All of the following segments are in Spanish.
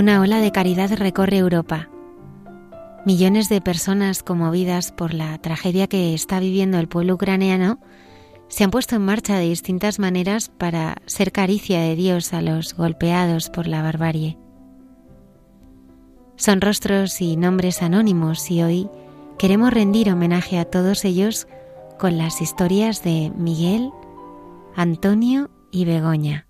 Una ola de caridad recorre Europa. Millones de personas conmovidas por la tragedia que está viviendo el pueblo ucraniano se han puesto en marcha de distintas maneras para ser caricia de Dios a los golpeados por la barbarie. Son rostros y nombres anónimos y hoy queremos rendir homenaje a todos ellos con las historias de Miguel, Antonio y Begoña.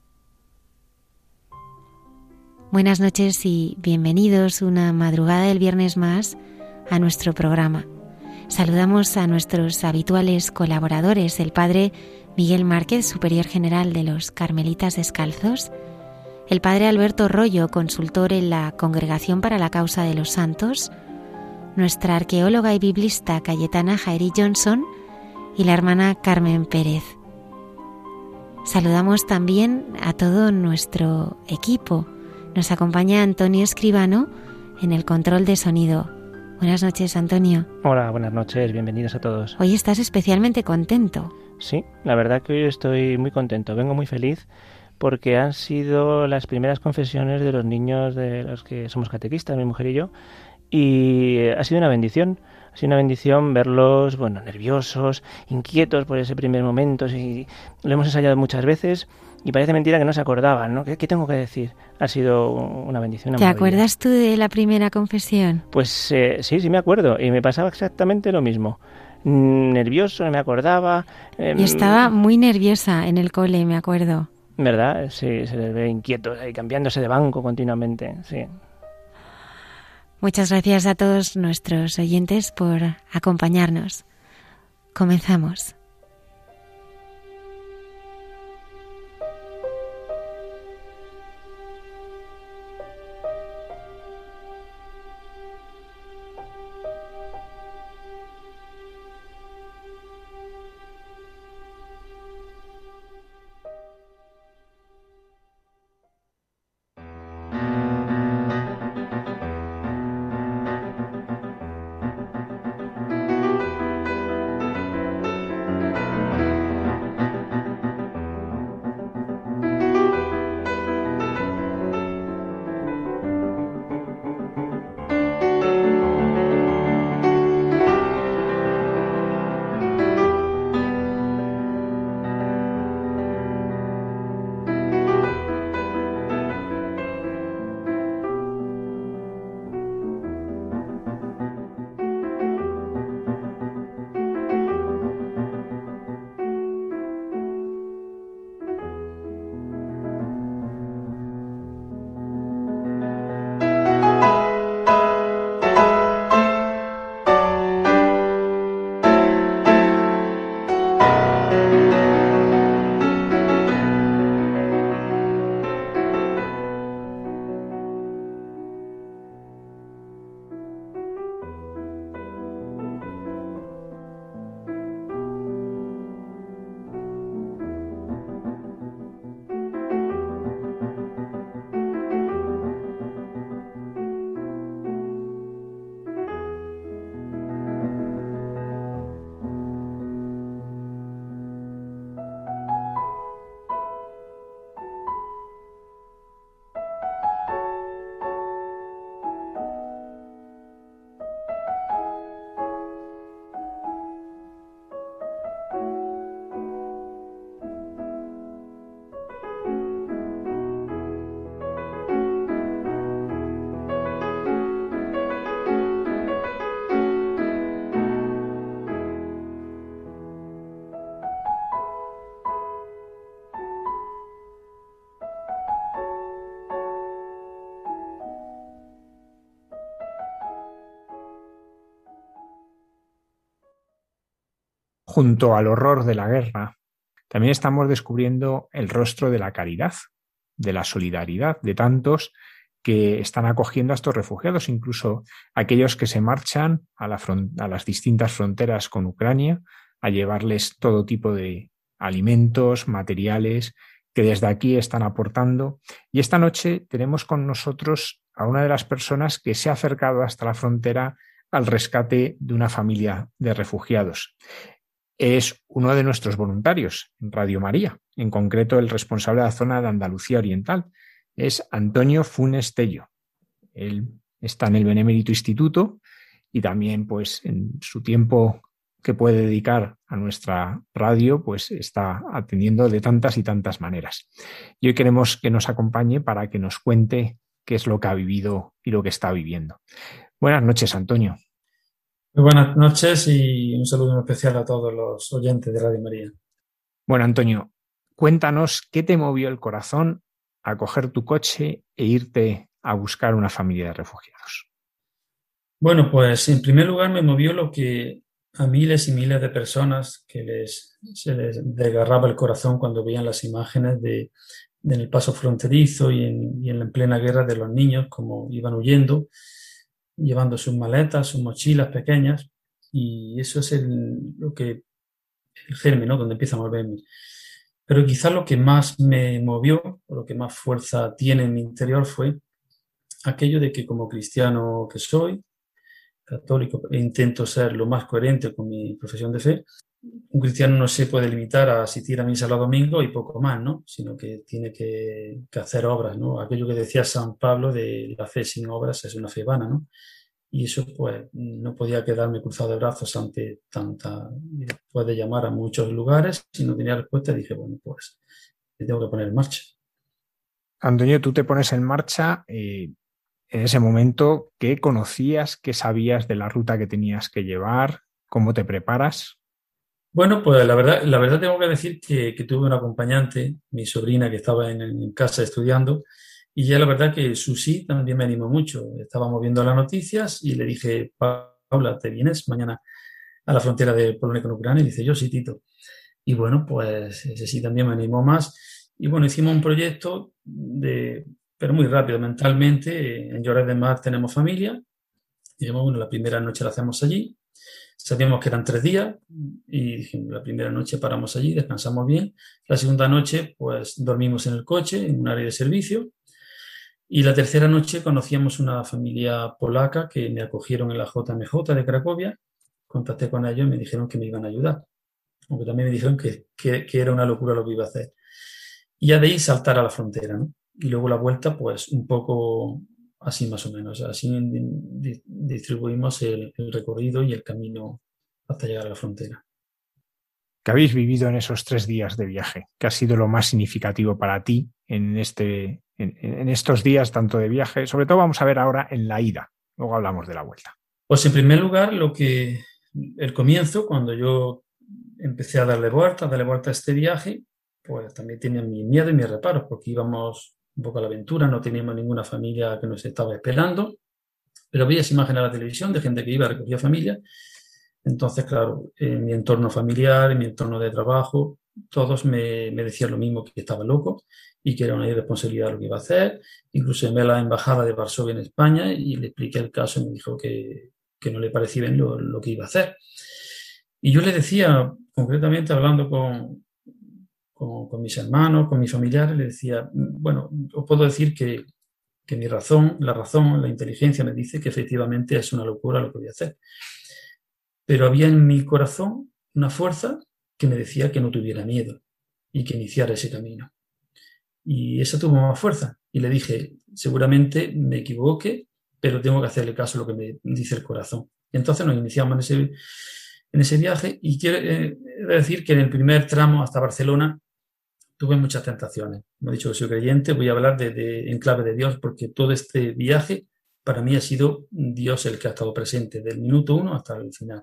Buenas noches y bienvenidos una madrugada del viernes más a nuestro programa. Saludamos a nuestros habituales colaboradores, el Padre Miguel Márquez, Superior General de los Carmelitas Descalzos, el Padre Alberto Rollo, consultor en la Congregación para la Causa de los Santos, nuestra arqueóloga y biblista Cayetana Jairi Johnson y la hermana Carmen Pérez. Saludamos también a todo nuestro equipo, nos acompaña Antonio Escribano en el control de sonido. Buenas noches, Antonio. Hola, buenas noches, bienvenidos a todos. Hoy estás especialmente contento. Sí, la verdad que hoy estoy muy contento, vengo muy feliz porque han sido las primeras confesiones de los niños de los que somos catequistas, mi mujer y yo, y ha sido una bendición. Ha sido una bendición verlos, bueno, nerviosos, inquietos por ese primer momento. Y lo hemos ensayado muchas veces y parece mentira que no se acordaban, ¿no? ¿Qué, tengo que decir? Ha sido una bendición. ¿Te acuerdas tú de la primera confesión? Pues eh, sí, sí me acuerdo. Y me pasaba exactamente lo mismo. Mm, nervioso, no me acordaba. Em, y estaba muy nerviosa en el cole, me acuerdo. ¿Verdad? Sí, se les ve inquietos ahí, cambiándose de banco continuamente, sí. Muchas gracias a todos nuestros oyentes por acompañarnos. Comenzamos. Junto al horror de la guerra, también estamos descubriendo el rostro de la caridad, de la solidaridad de tantos que están acogiendo a estos refugiados, incluso aquellos que se marchan a, las distintas fronteras con Ucrania a llevarles todo tipo de alimentos, materiales que desde aquí están aportando. Y esta noche tenemos con nosotros a una de las personas que se ha acercado hasta la frontera al rescate de una familia de refugiados es uno de nuestros voluntarios en Radio María, en concreto el responsable de la zona de Andalucía Oriental, es Antonio Funes Tello. Él está en el Benemérito Instituto y también pues en su tiempo que puede dedicar a nuestra radio, pues está atendiendo de tantas y tantas maneras. Y hoy queremos que nos acompañe para que nos cuente qué es lo que ha vivido y lo que está viviendo. Buenas noches, Antonio. Muy buenas noches y un saludo especial a todos los oyentes de Radio María. Bueno, Antonio, cuéntanos qué te movió el corazón a coger tu coche e irte a buscar una familia de refugiados. Bueno, pues en primer lugar me movió lo que a miles y miles de personas que les, se les desgarraba el corazón cuando veían las imágenes de, en el paso fronterizo y en, y en la plena guerra de los niños, como iban huyendo llevando sus maletas, sus mochilas pequeñas, y eso es el, lo que, el germen, ¿no? Donde empieza a moverme. Pero quizás lo que más me movió, o lo que más fuerza tiene en mi interior fue aquello de que como cristiano que soy, católico, e intento ser lo más coherente con mi profesión de fe, un cristiano no se puede limitar a asistir a misa los domingos y poco más, ¿no? Sino que tiene que, hacer obras, ¿no? Aquello que decía San Pablo de la fe sin obras es una fe vana, ¿no? y eso pues no podía quedarme cruzado de brazos ante tanta, después de llamar a muchos lugares, si no tenía respuesta dije, bueno, pues me tengo que poner en marcha. Antonio, tú te pones en marcha, eh, en ese momento, ¿qué conocías, qué sabías de la ruta que tenías que llevar? ¿Cómo te preparas? Bueno, pues la verdad, la verdad tengo que decir que, tuve una acompañante, mi sobrina que estaba en, casa estudiando, y ya la verdad que su sí también me animó mucho. Estábamos viendo las noticias y le dije, Paula, ¿te vienes mañana a la frontera de Polonia con Ucrania? Y dice, yo sí, Tito. Y bueno, pues ese sí también me animó más. Y bueno, hicimos un proyecto de, pero muy rápido, mentalmente. En Lloret de Mar tenemos familia. Dijimos, bueno, la primera noche la hacemos allí. Sabíamos que eran tres días y la primera noche paramos allí, descansamos bien. La segunda noche, pues dormimos en el coche, en un área de servicio. Y la tercera noche conocíamos una familia polaca que me acogieron en la JMJ de Cracovia. Contacté con ellos y me dijeron que me iban a ayudar. Aunque también me dijeron que, que, que era una locura lo que iba a hacer. Y ya de ahí saltar a la frontera, ¿no? Y luego la vuelta, pues un poco así más o menos. Así distribuimos el, recorrido y el camino hasta llegar a la frontera. ¿Qué habéis vivido en esos tres días de viaje? ¿Qué ha sido lo más significativo para ti en, este, en, estos días tanto de viaje? Sobre todo vamos a ver ahora en la ida. Luego hablamos de la vuelta. Pues en primer lugar, lo que el comienzo, cuando yo empecé a darle vuelta, a darle vuelta a este viaje, pues también tenía mi miedo y mis reparos, porque íbamos un poco a la aventura, no teníamos ninguna familia que nos estaba esperando, pero veías imágenes en la televisión de gente que iba a recoger familia. Entonces, claro, en mi entorno familiar, en mi entorno de trabajo, todos me, me decían lo mismo, que estaba loco y que era una irresponsabilidad lo que iba a hacer. Incluso llamé a la embajada de Varsovia en España y le expliqué el caso y me dijo que, que no le parecía bien lo, lo, que iba a hacer. Y yo le decía, concretamente hablando con, con, mis hermanos, con mis familiares, le decía, bueno, os puedo decir que, que mi razón, la razón, la inteligencia me dice que efectivamente es una locura lo que voy a hacer. Pero había en mi corazón una fuerza que me decía que no tuviera miedo y que iniciara ese camino. Y esa tuvo más fuerza. Y le dije, seguramente me equivoque, pero tengo que hacerle caso a lo que me dice el corazón. Y entonces nos iniciamos en ese, en ese viaje y quiero eh, decir que en el primer tramo hasta Barcelona tuve muchas tentaciones. Como he dicho que soy creyente, voy a hablar de, en clave de Dios, porque todo este viaje para mí ha sido Dios el que ha estado presente, del minuto uno hasta el final.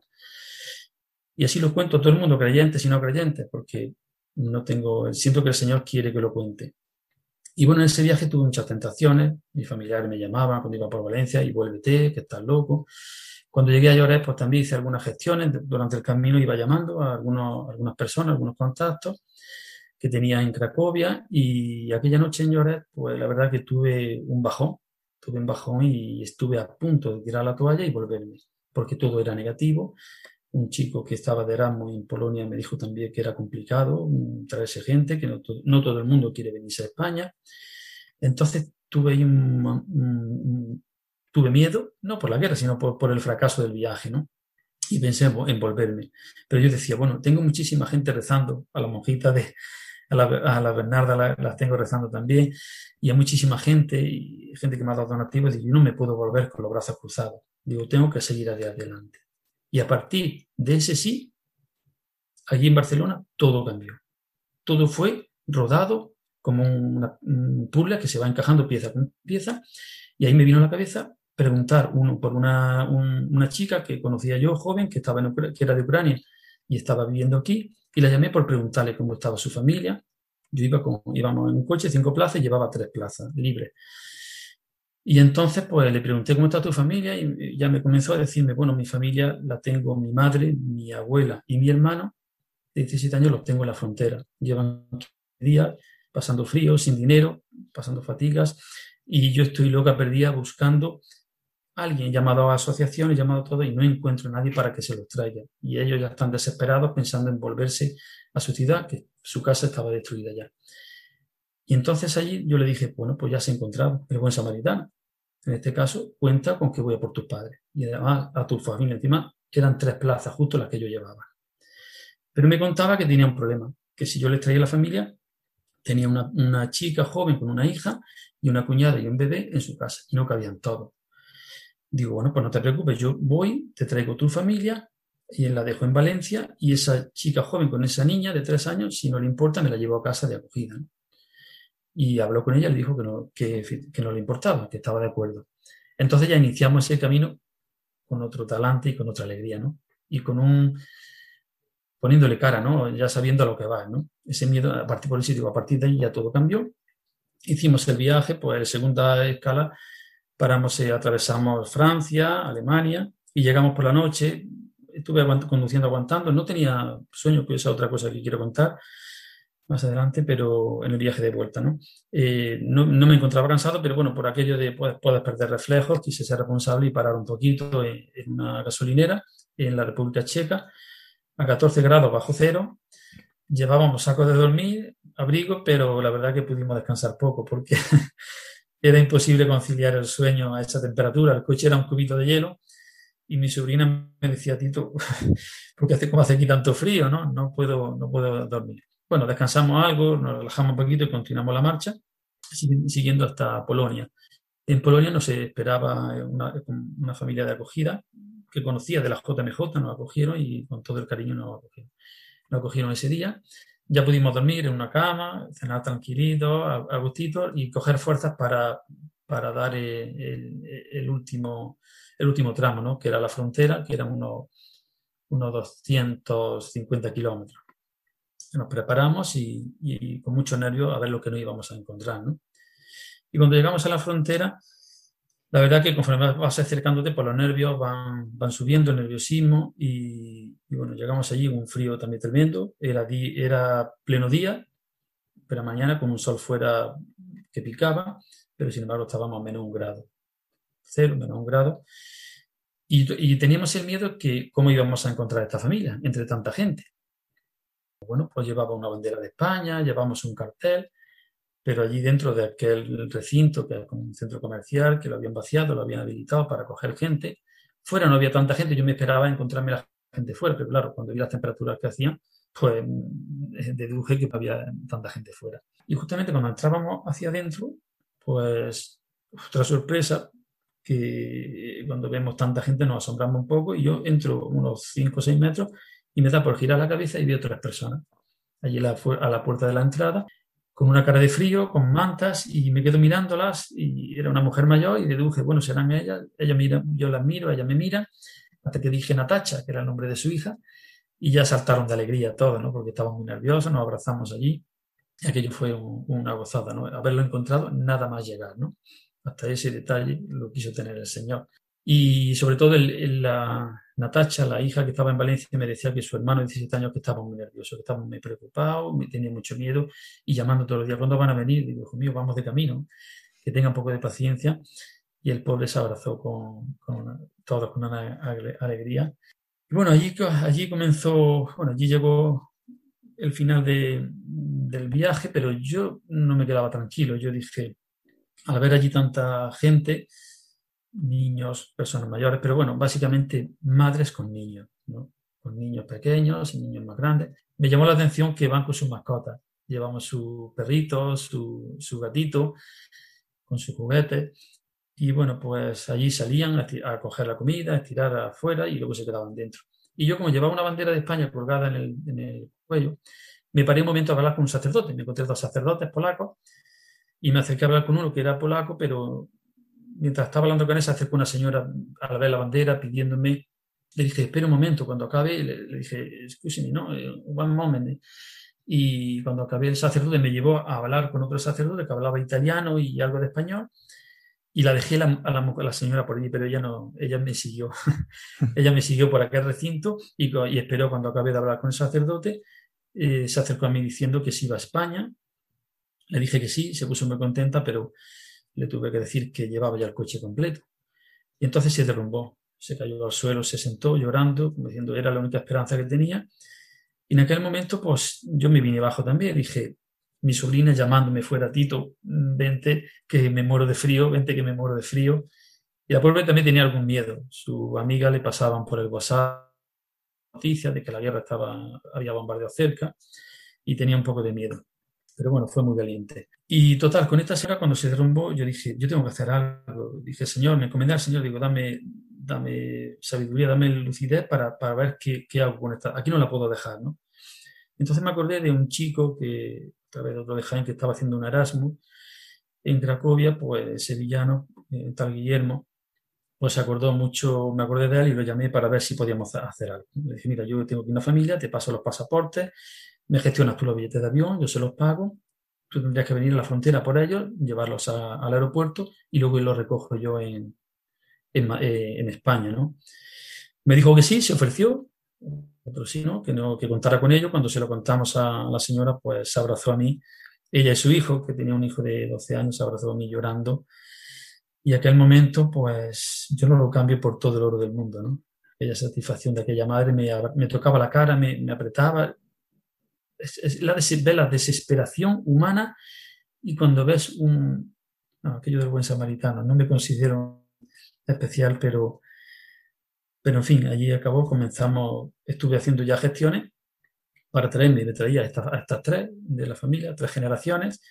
Y así lo cuento a todo el mundo, creyente y no creyente, porque no tengo, siento que el Señor quiere que lo cuente. Y bueno, en ese viaje tuve muchas tentaciones, mis familiares me llamaban cuando iba por Valencia y vuélvete, que estás loco. Cuando llegué a Lloret, pues también hice algunas gestiones, durante el camino iba llamando a algunos, algunas personas, algunos contactos, que tenía en Cracovia y aquella noche en Lloret, pues la verdad que tuve un bajón, tuve un bajón y estuve a punto de tirar la toalla y volverme, porque todo era negativo. Un chico que estaba de Erasmus en Polonia me dijo también que era complicado traerse gente, que no, todo el mundo quiere venirse a España. Entonces tuve un, tuve miedo, no por la guerra, sino por, por el fracaso del viaje, ¿no? y pensé en volverme. Pero yo decía, bueno, tengo muchísima gente rezando a la monjita de, a la, Bernarda la, tengo rezando también, y a muchísima gente, y gente que me ha dado donativos, y yo no me puedo volver con los brazos cruzados. Digo, tengo que seguir hacia adelante. Y a partir de ese sí, allí en Barcelona, todo cambió. Todo fue rodado como una, un que se va encajando pieza con pieza, y ahí me vino a la cabeza preguntar uno por una, una chica que conocía yo, joven, que, estaba en, que era de Ucrania y estaba viviendo aquí, y la llamé por preguntarle cómo estaba su familia. Yo iba con, íbamos en un coche, cinco plazas, llevaba tres plazas libres. Y entonces, pues le pregunté cómo está tu familia y ya me comenzó a decirme, bueno, mi familia la tengo mi madre, mi abuela y mi hermano, de 17 años los tengo en la frontera. Llevan días pasando frío, sin dinero, pasando fatigas, y yo estoy loca perdida buscando alguien llamado a asociación y llamado todo y no encuentro a nadie para que se los traiga. Y ellos ya están desesperados pensando en volverse a su ciudad, que su casa estaba destruida ya. Y entonces allí yo le dije, bueno, pues ya se ha encontrado el buen samaritano. En este caso, cuenta con que voy a por tus padres. Y además a tu familia. Encima eran tres plazas, justo las que yo llevaba. Pero me contaba que tenía un problema, que si yo les traía a la familia, tenía una, una chica joven con una hija y una cuñada y un bebé en su casa, y no cabían todos. Digo, bueno, pues no te preocupes, yo voy, te traigo tu familia y la dejo en Valencia y esa chica joven con esa niña de tres años, si no le importa, me la llevo a casa de acogida. Y habló con ella le dijo que no, que, no le importaba, que estaba de acuerdo. Entonces ya iniciamos ese camino con otro talante y con otra alegría, ¿no? Y con un, poniéndole cara, ¿no? Ya sabiendo a lo que va, ¿no? Ese miedo, a partir por el sitio, a partir de ahí ya todo cambió. Hicimos el viaje, pues segunda escala, paramos, y atravesamos Francia, Alemania y llegamos por la noche. Estuve conduciendo, aguantando, no tenía sueño, que es otra cosa que quiero contar más adelante, pero en el viaje de vuelta, ¿no? Eh, no, me encontraba cansado, pero bueno, por aquello de pues, puedes perder reflejos, quise ser responsable y parar un poquito en, en una gasolinera en la República Checa a 14 grados bajo cero. Llevábamos sacos de dormir, abrigo, pero la verdad que pudimos descansar poco porque era imposible conciliar el sueño a esa temperatura. El coche era un cubito de hielo y mi sobrina me decía, Tito, porque hace como hace aquí tanto frío, ¿no? No puedo, no puedo dormir. Bueno, descansamos algo, nos relajamos un poquito y continuamos la marcha, siguiendo hasta Polonia. En Polonia nos esperaba una, una familia de acogida que conocía de la JMJ, nos acogieron y con todo el cariño nos acogieron, nos acogieron ese día. Ya pudimos dormir en una cama, cenar tranquilito, a, gustito y coger fuerzas para, para dar el, el, último, el último tramo, ¿no? que era la frontera, que eran unos, unos 250 kilómetros. Nos preparamos y, y, con mucho nervio a ver lo que nos íbamos a encontrar. ¿no? Y cuando llegamos a la frontera, la verdad que conforme vas acercándote, pues los nervios van, van subiendo, el nerviosismo y, bueno, llegamos allí, un frío también tremendo, era, era pleno día, pero mañana con un sol fuera que picaba, pero sin embargo estábamos a menos un grado, cero, menos un grado, y, y teníamos el miedo que cómo íbamos a encontrar a esta familia entre tanta gente. Bueno, pues llevaba una bandera de España, llevamos un cartel, pero allí dentro de aquel recinto, que era como un centro comercial, que lo habían vaciado, lo habían habilitado para coger gente, fuera no había tanta gente, yo me esperaba encontrarme la gente fuera, pero claro, cuando vi las temperaturas que hacían, pues eh, deduje que había tanta gente fuera. Y justamente cuando entrábamos hacia adentro, pues otra sorpresa, que cuando vemos tanta gente nos asombramos un poco y yo entro unos 5 o 6 metros y me da por girar la cabeza y veo otras personas allí a la puerta de la entrada con una cara de frío, con mantas, y me quedo mirándolas, y era una mujer mayor, y deduje, bueno, serán ellas, ella mira, yo las miro, ella me mira, hasta que dije Natacha, que era el nombre de su hija, y ya saltaron de alegría todos, ¿no? Porque estaban muy nerviosos, nos abrazamos allí, y aquello fue una gozada, ¿no? Haberlo encontrado, nada más llegar, ¿no? Hasta ese detalle lo quiso tener el Señor. Y sobre todo la Natacha, la hija que estaba en Valencia, me decía que su hermano de 17 años que estaba muy nervioso, que estaba muy preocupado, tenía mucho miedo y llamando todos los días, ¿cuándo van a venir? Digo, hijo mío, vamos de camino, que tenga un poco de paciencia. Y el pobre se abrazó con, con todos con una alegría. Y bueno, allí, allí comenzó, bueno, allí llegó el final de, del viaje, pero yo no me quedaba tranquilo. Yo dije, al ver allí tanta gente, niños, personas mayores, pero bueno, básicamente madres con niños, con niños pequeños y niños más grandes. Me llamó la atención que van con sus mascotas. Llevamos su perrito, su, su gatito, con su juguete. Y bueno, pues allí salían a, coger la comida, a estirar afuera y luego se quedaban dentro. Y yo, como llevaba una bandera de España colgada en el, en el cuello, me paré un momento a hablar con un sacerdote. Me encontré dos sacerdotes polacos y me acerqué a hablar con uno que era polaco, pero mientras estaba hablando con se acercó una señora a ver la bandera pidiéndome. Le dije, espera un momento, cuando acabe, le, dije, excuse ¿no? Eh, one moment. Y cuando acabé, el sacerdote me llevó a hablar con otro sacerdote que hablaba italiano y algo de español. Y la dejé a la, señora por allí, pero ella no, ella me siguió. ella me siguió por aquel recinto y, y, esperó cuando acabé de hablar con el sacerdote. Eh, se acercó a mí diciendo que se iba a España. Le dije que sí, se puso muy contenta, pero le tuve que decir que llevaba ya el coche completo. Y entonces se derrumbó, se cayó al suelo, se sentó llorando, como diciendo era la única esperanza que tenía. Y en aquel momento, pues yo me vine abajo también. Dije, mi sobrina llamándome fuera, Tito, vente que me muero de frío, vente que me muero de frío. Y la pobre también tenía algún miedo. Su amiga le pasaban por el WhatsApp noticias de que la guerra estaba, había bombardeado cerca y tenía un poco de miedo. Pero bueno, fue muy valiente. Y total, con esta señora cuando se derrumbó, yo dije, yo tengo que hacer algo. Dije, Señor, me encomendé al Señor, digo, dame, dame sabiduría, dame lucidez para, para ver qué, qué, hago con esta. Aquí no la puedo dejar, ¿no? Entonces me acordé de un chico que, a través de otro de Jaén, que estaba haciendo un Erasmus en Cracovia, pues sevillano, eh, tal Guillermo, pues se acordó mucho, me acordé de él y lo llamé para ver si podíamos hacer algo. Le dije, mira, yo tengo aquí una familia, te paso los pasaportes, me gestionas tú los billetes de avión, yo se los pago, tú tendrías que venir a la frontera por ellos, llevarlos al aeropuerto y luego los recojo yo en, eh, en, España, ¿no? Me dijo que sí, se ofreció, otro sí, ¿no? Que, no, que contara con ello. Cuando se lo contamos a la señora, pues se abrazó a mí. Ella y su hijo, que tenía un hijo de 12 años, se abrazó a mí llorando. Y aquel momento, pues yo no lo cambio por todo el oro del mundo, ¿no? Aquella satisfacción de aquella madre me, me tocaba la cara, me, me apretaba. Es, la, la desesperación humana y cuando ves un... aquello del buen samaritano, no me considero especial, pero, pero en fin, allí acabó, comenzamos, estuve haciendo ya gestiones para traerme, me traía a estas, tres de la familia, tres generaciones,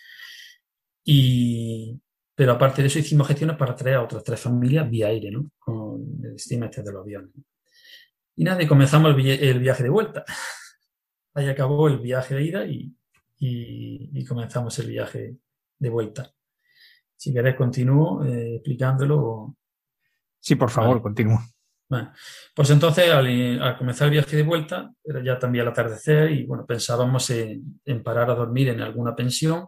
y, pero aparte de eso hicimos gestiones para traer a otras tres familias vía aire, ¿no? Con el estima este de los aviones. Y nada, y comenzamos el, viaje de vuelta. Ahí acabó el viaje de ida y, y, comenzamos el viaje de vuelta. Si querés, continúo eh, explicándolo Sí, por favor, continúa. Bueno, pues entonces al, comenzar el viaje de vuelta, era ya también el atardecer y bueno, pensábamos en, parar a dormir en alguna pensión.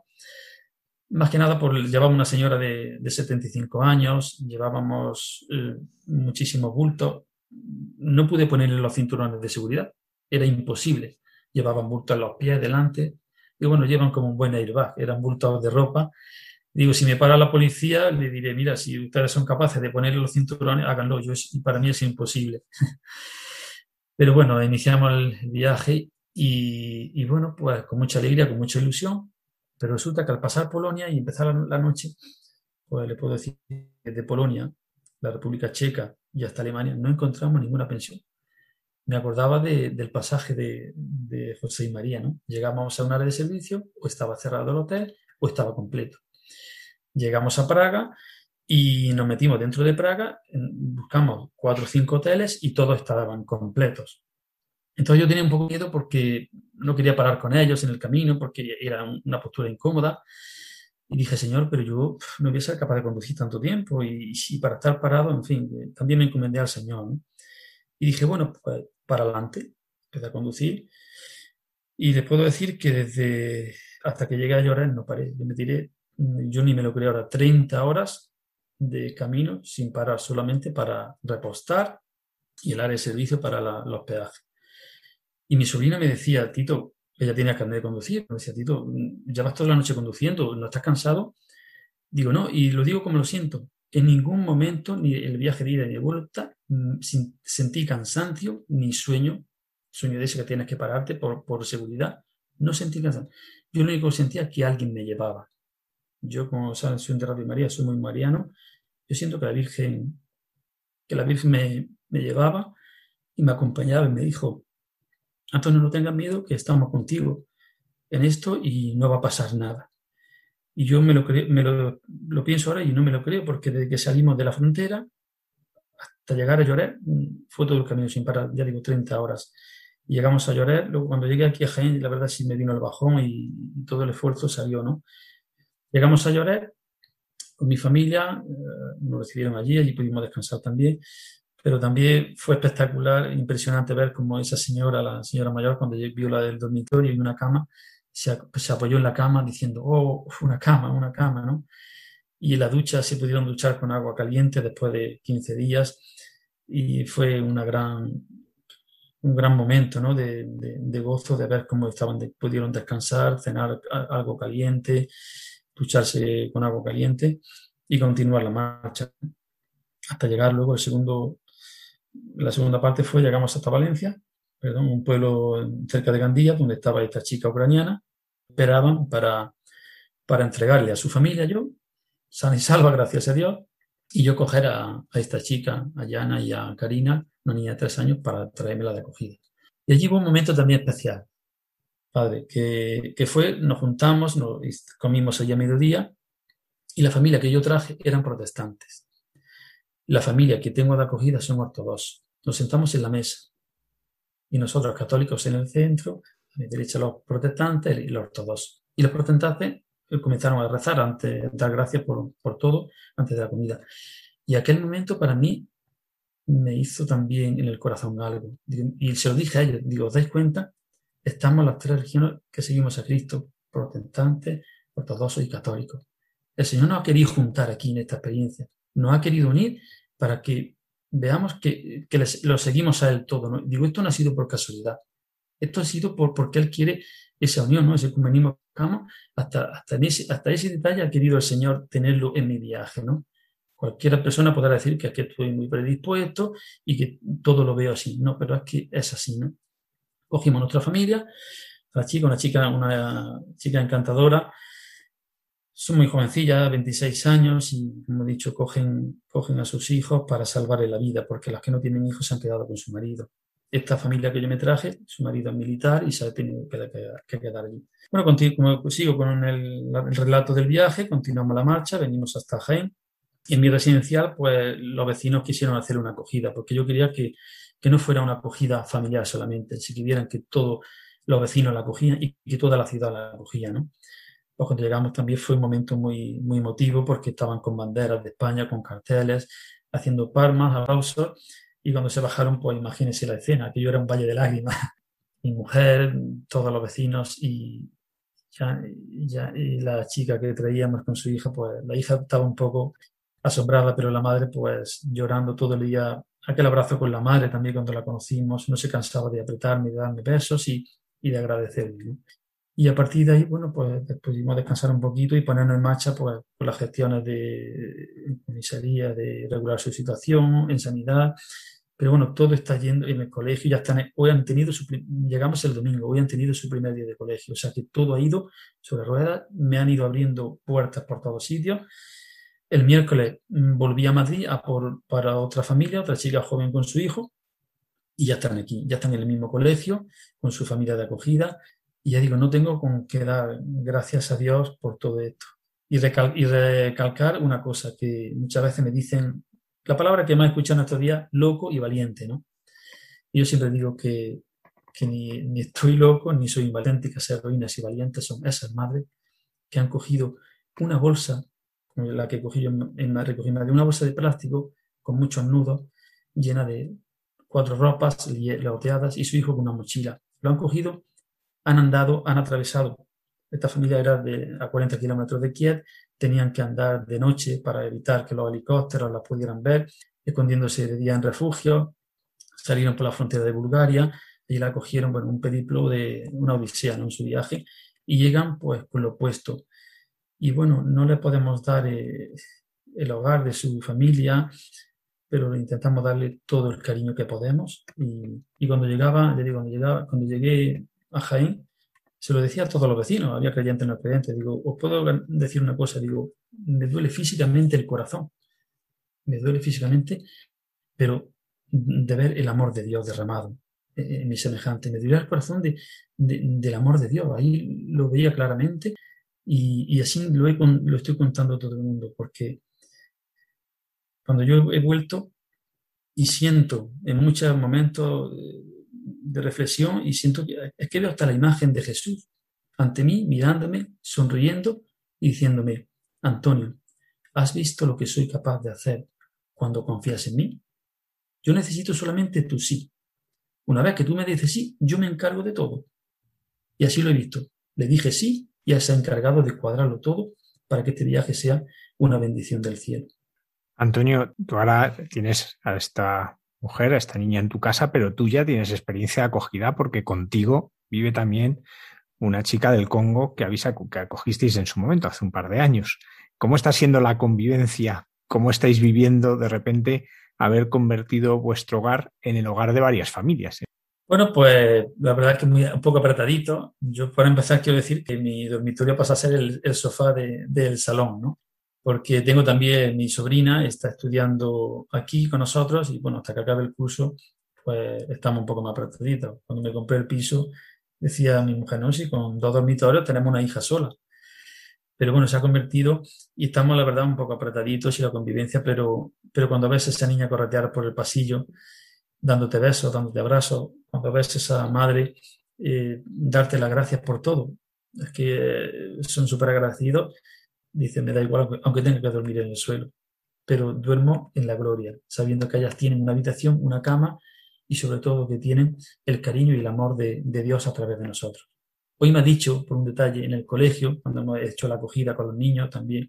Más que nada, por, llevábamos una señora de, 75 años, llevábamos eh, muchísimos bultos. No pude ponerle los cinturones de seguridad, era imposible. Llevaban bultos en los pies delante y bueno, llevan como un buen airbag, eran bultos de ropa Digo, si me para la policía, le diré, mira, si ustedes son capaces de ponerle los cinturones, háganlo. Yo, para mí es imposible. Pero bueno, iniciamos el viaje y, bueno, pues con mucha alegría, con mucha ilusión. Pero resulta que al pasar Polonia y empezar la, noche, pues le puedo decir que de Polonia, la República Checa y hasta Alemania no encontramos ninguna pensión. Me acordaba del pasaje de, José y María, ¿no? Llegamos a un área de servicio, o estaba cerrado el hotel, o estaba completo. Llegamos a Praga y nos metimos dentro de Praga, buscamos cuatro o cinco hoteles y todos estaban completos. Entonces yo tenía un poco miedo porque no quería parar con ellos en el camino, porque era una postura incómoda. Y dije, Señor, pero yo no voy a ser capaz de conducir tanto tiempo y, si para estar parado, en fin, eh, también me encomendé al Señor. Y dije, bueno, pues para adelante, empecé a conducir. Y les puedo decir que desde hasta que llegué a llorar no paré. Yo me tiré Mm, yo ni me lo creo ahora, 30 horas de camino sin parar, solamente para repostar y el área de servicio para los peajes. Y mi sobrina me decía, Tito, ella tenía carnet de conducir, me decía, Tito, mm, ya vas toda la noche conduciendo, ¿no estás cansado? Digo, no, y lo digo como lo siento. En ningún momento, ni el viaje de ida ni de vuelta, mm, sentí cansancio ni sueño, sueño de ese que tienes que pararte por, por seguridad. No sentí cansancio. Yo lo único que sentía que alguien me llevaba. Yo, como saben, soy un de Radio María, soy muy mariano. Yo siento que la Virgen, que la Virgen me, me llevaba y me acompañaba y me dijo, Antonio, no tengas miedo, que estamos contigo en esto y no va a pasar nada. Y yo me lo, me lo, lo, pienso ahora y no me lo creo, porque desde que salimos de la frontera hasta llegar a Lloret, fue todo el camino sin parar, ya digo, 30 horas. llegamos a Lloret, luego cuando llegué aquí a Jaén, la verdad sí me vino el bajón y, y todo el esfuerzo salió, ¿no? Llegamos a Lloret con mi familia, eh, nos recibieron allí, allí pudimos descansar también, pero también fue espectacular, impresionante ver cómo esa señora, la señora mayor, cuando vio la del dormitorio y una cama, se, se apoyó en la cama diciendo, oh, una cama, una cama, ¿no? Y la ducha se pudieron duchar con agua caliente después de 15 días y fue una gran, un gran momento ¿no? de, de, gozo de ver cómo estaban, pudieron descansar, cenar algo caliente, ducharse con agua caliente y continuar la marcha hasta llegar luego el segundo, la segunda parte fue, llegamos hasta Valencia, perdón, un pueblo cerca de Gandía, donde estaba esta chica ucraniana, esperaban para, para entregarle a su familia yo, sana y salva, gracias a Dios, y yo coger a, esta chica, a Yana y a Karina, una niña de tres años, para traerme la de acogida. Y allí hubo un momento también especial, padre, que, que fue, nos juntamos, nos, comimos allí a mediodía y la familia que yo traje eran protestantes. La familia que tengo de acogida son ortodoxos. Nos sentamos en la mesa y nosotros católicos en el centro, a mi derecha los protestantes y los ortodoxos. Y los protestantes comenzaron a rezar antes, dar gracias por, por todo antes de la comida. Y aquel momento para mí me hizo también en el corazón algo. Y se lo dije a ellos, digo, ¿os dais cuenta? Estamos las tres religiones que seguimos a Cristo, protestantes, ortodoxos y católicos. El Señor nos ha querido juntar aquí en esta experiencia, nos ha querido unir para que veamos que, que lo seguimos a Él todo. Digo, esto no ha sido por casualidad, esto ha sido por, porque Él quiere esa unión, ¿no? ese ecumenismo hasta, hasta, ese, hasta ese detalle ha querido el Señor tenerlo en mi viaje. ¿no? Cualquier persona podrá decir que aquí estoy muy predispuesto y que todo lo veo así, no, pero es que es así. ¿no? Cogimos nuestra familia, la chica, una chica, una chica encantadora, son muy jovencillas, 26 años, y como he dicho, cogen, cogen a sus hijos para salvarle la vida, porque las que no tienen hijos se han quedado con su marido. Esta familia que yo me traje, su marido es militar y se ha tenido que, quedar allí. Bueno, como sigo con el, el, relato del viaje, continuamos la marcha, venimos hasta Jaén. Y en mi residencial, pues los vecinos quisieron hacer una acogida, porque yo quería que, que no fuera una acogida familiar solamente, si quisieran que todos los vecinos la acogían y que toda la ciudad la acogía, ¿no? pues cuando llegamos también fue un momento muy, muy emotivo porque estaban con banderas de España, con carteles, haciendo palmas, aplausos, y cuando se bajaron, pues imagínense la escena, que yo era un valle de lágrimas. Mi mujer, todos los vecinos y, ya, ya, y la chica que traíamos con su hija, pues la hija estaba un poco asombrada, pero la madre pues llorando todo el día, aquel abrazo con la madre también cuando la conocimos, no se cansaba de apretarme, de darme besos y, y de agradecerme. Y a partir de ahí, bueno, pues pudimos descansar un poquito y ponernos en marcha pues, con las gestiones de comisaría, de regular su situación, en sanidad. Pero bueno, todo está yendo en el colegio, ya están, hoy han tenido su, llegamos el domingo, hoy han tenido su primer día de colegio, o sea que todo ha ido sobre ruedas, me han ido abriendo puertas por todos sitios. El miércoles mm, volví a Madrid a por, para otra familia, otra chica joven con su hijo, y ya están aquí, ya están en el mismo colegio, con su familia de acogida, y ya digo, no tengo con qué dar gracias a Dios por todo esto. Y, recalcar una cosa que muchas veces me dicen, la palabra que más he escuchado en estos días, loco y valiente, ¿no? Yo siempre digo que, que ni, ni, estoy loco ni soy invaliente, que ser ruinas y valientes son esas madres que han cogido una bolsa, la que cogí yo en la recogida, de una bolsa de plástico con muchos nudos, llena de cuatro ropas leoteadas y su hijo con una mochila. Lo han cogido han andado, han atravesado. Esta familia era de, a 40 kilómetros de Kiev, tenían que andar de noche para evitar que los helicópteros la pudieran ver, escondiéndose de día en refugio, salieron por la frontera de Bulgaria y la cogieron, bueno, un periplo de una odisea ¿no? en su viaje y llegan pues con lo opuesto. Y bueno, no le podemos dar eh, el hogar de su familia, pero intentamos darle todo el cariño que podemos. Y, y cuando llegaba, le digo, cuando, llegaba, cuando llegué a Jaén, se lo decía a todos los vecinos, había creyentes no creyentes. Digo, os puedo decir una cosa, digo, me duele físicamente el corazón, me duele físicamente, pero de ver el amor de Dios derramado en mi semejante, me duele el corazón de, del amor de Dios, ahí lo veía claramente y, así lo, lo estoy contando a todo el mundo, porque cuando yo he vuelto y siento en muchos momentos de reflexión y siento que es que veo hasta la imagen de Jesús ante mí, mirándome, sonriendo y diciéndome, Antonio, ¿has visto lo que soy capaz de hacer cuando confías en mí? Yo necesito solamente tu sí. Una vez que tú me dices sí, yo me encargo de todo. Y así lo he visto. Le dije sí y él se ha encargado de cuadrarlo todo para que este viaje sea una bendición del cielo. Antonio, tú ahora tienes a esta mujer, a esta niña en tu casa, pero tú ya tienes experiencia de acogida porque contigo vive también una chica del Congo que, avisa, que acogisteis en su momento, hace un par de años. ¿Cómo está siendo la convivencia? ¿Cómo estáis viviendo de repente haber convertido vuestro hogar en el hogar de varias familias? Bueno, pues la verdad que muy, un poco apretadito. Yo, para empezar, quiero decir que mi dormitorio pasa a ser el, el sofá de, del salón, ¿no? Porque tengo también mi sobrina, está estudiando aquí con nosotros y bueno, hasta que acabe el curso, pues estamos un poco más apretaditos. Cuando me compré el piso, decía mi mujer, no, sí, con dos dormitorios tenemos una hija sola. Pero bueno, se ha convertido y estamos, la verdad, un poco apretaditos y la convivencia, pero, pero cuando ves a esa niña corretear por el pasillo, dándote besos, dándote abrazos, cuando ves a esa madre eh, darte las gracias por todo, es que son súper agradecidos, dice, me da igual, aunque tenga que dormir en el suelo, pero duermo en la gloria, sabiendo que ellas tienen una habitación, una cama y sobre todo que tienen el cariño y el amor de, de Dios a través de nosotros. Hoy me ha dicho, por un detalle, en el colegio, cuando hemos hecho la acogida con los niños también,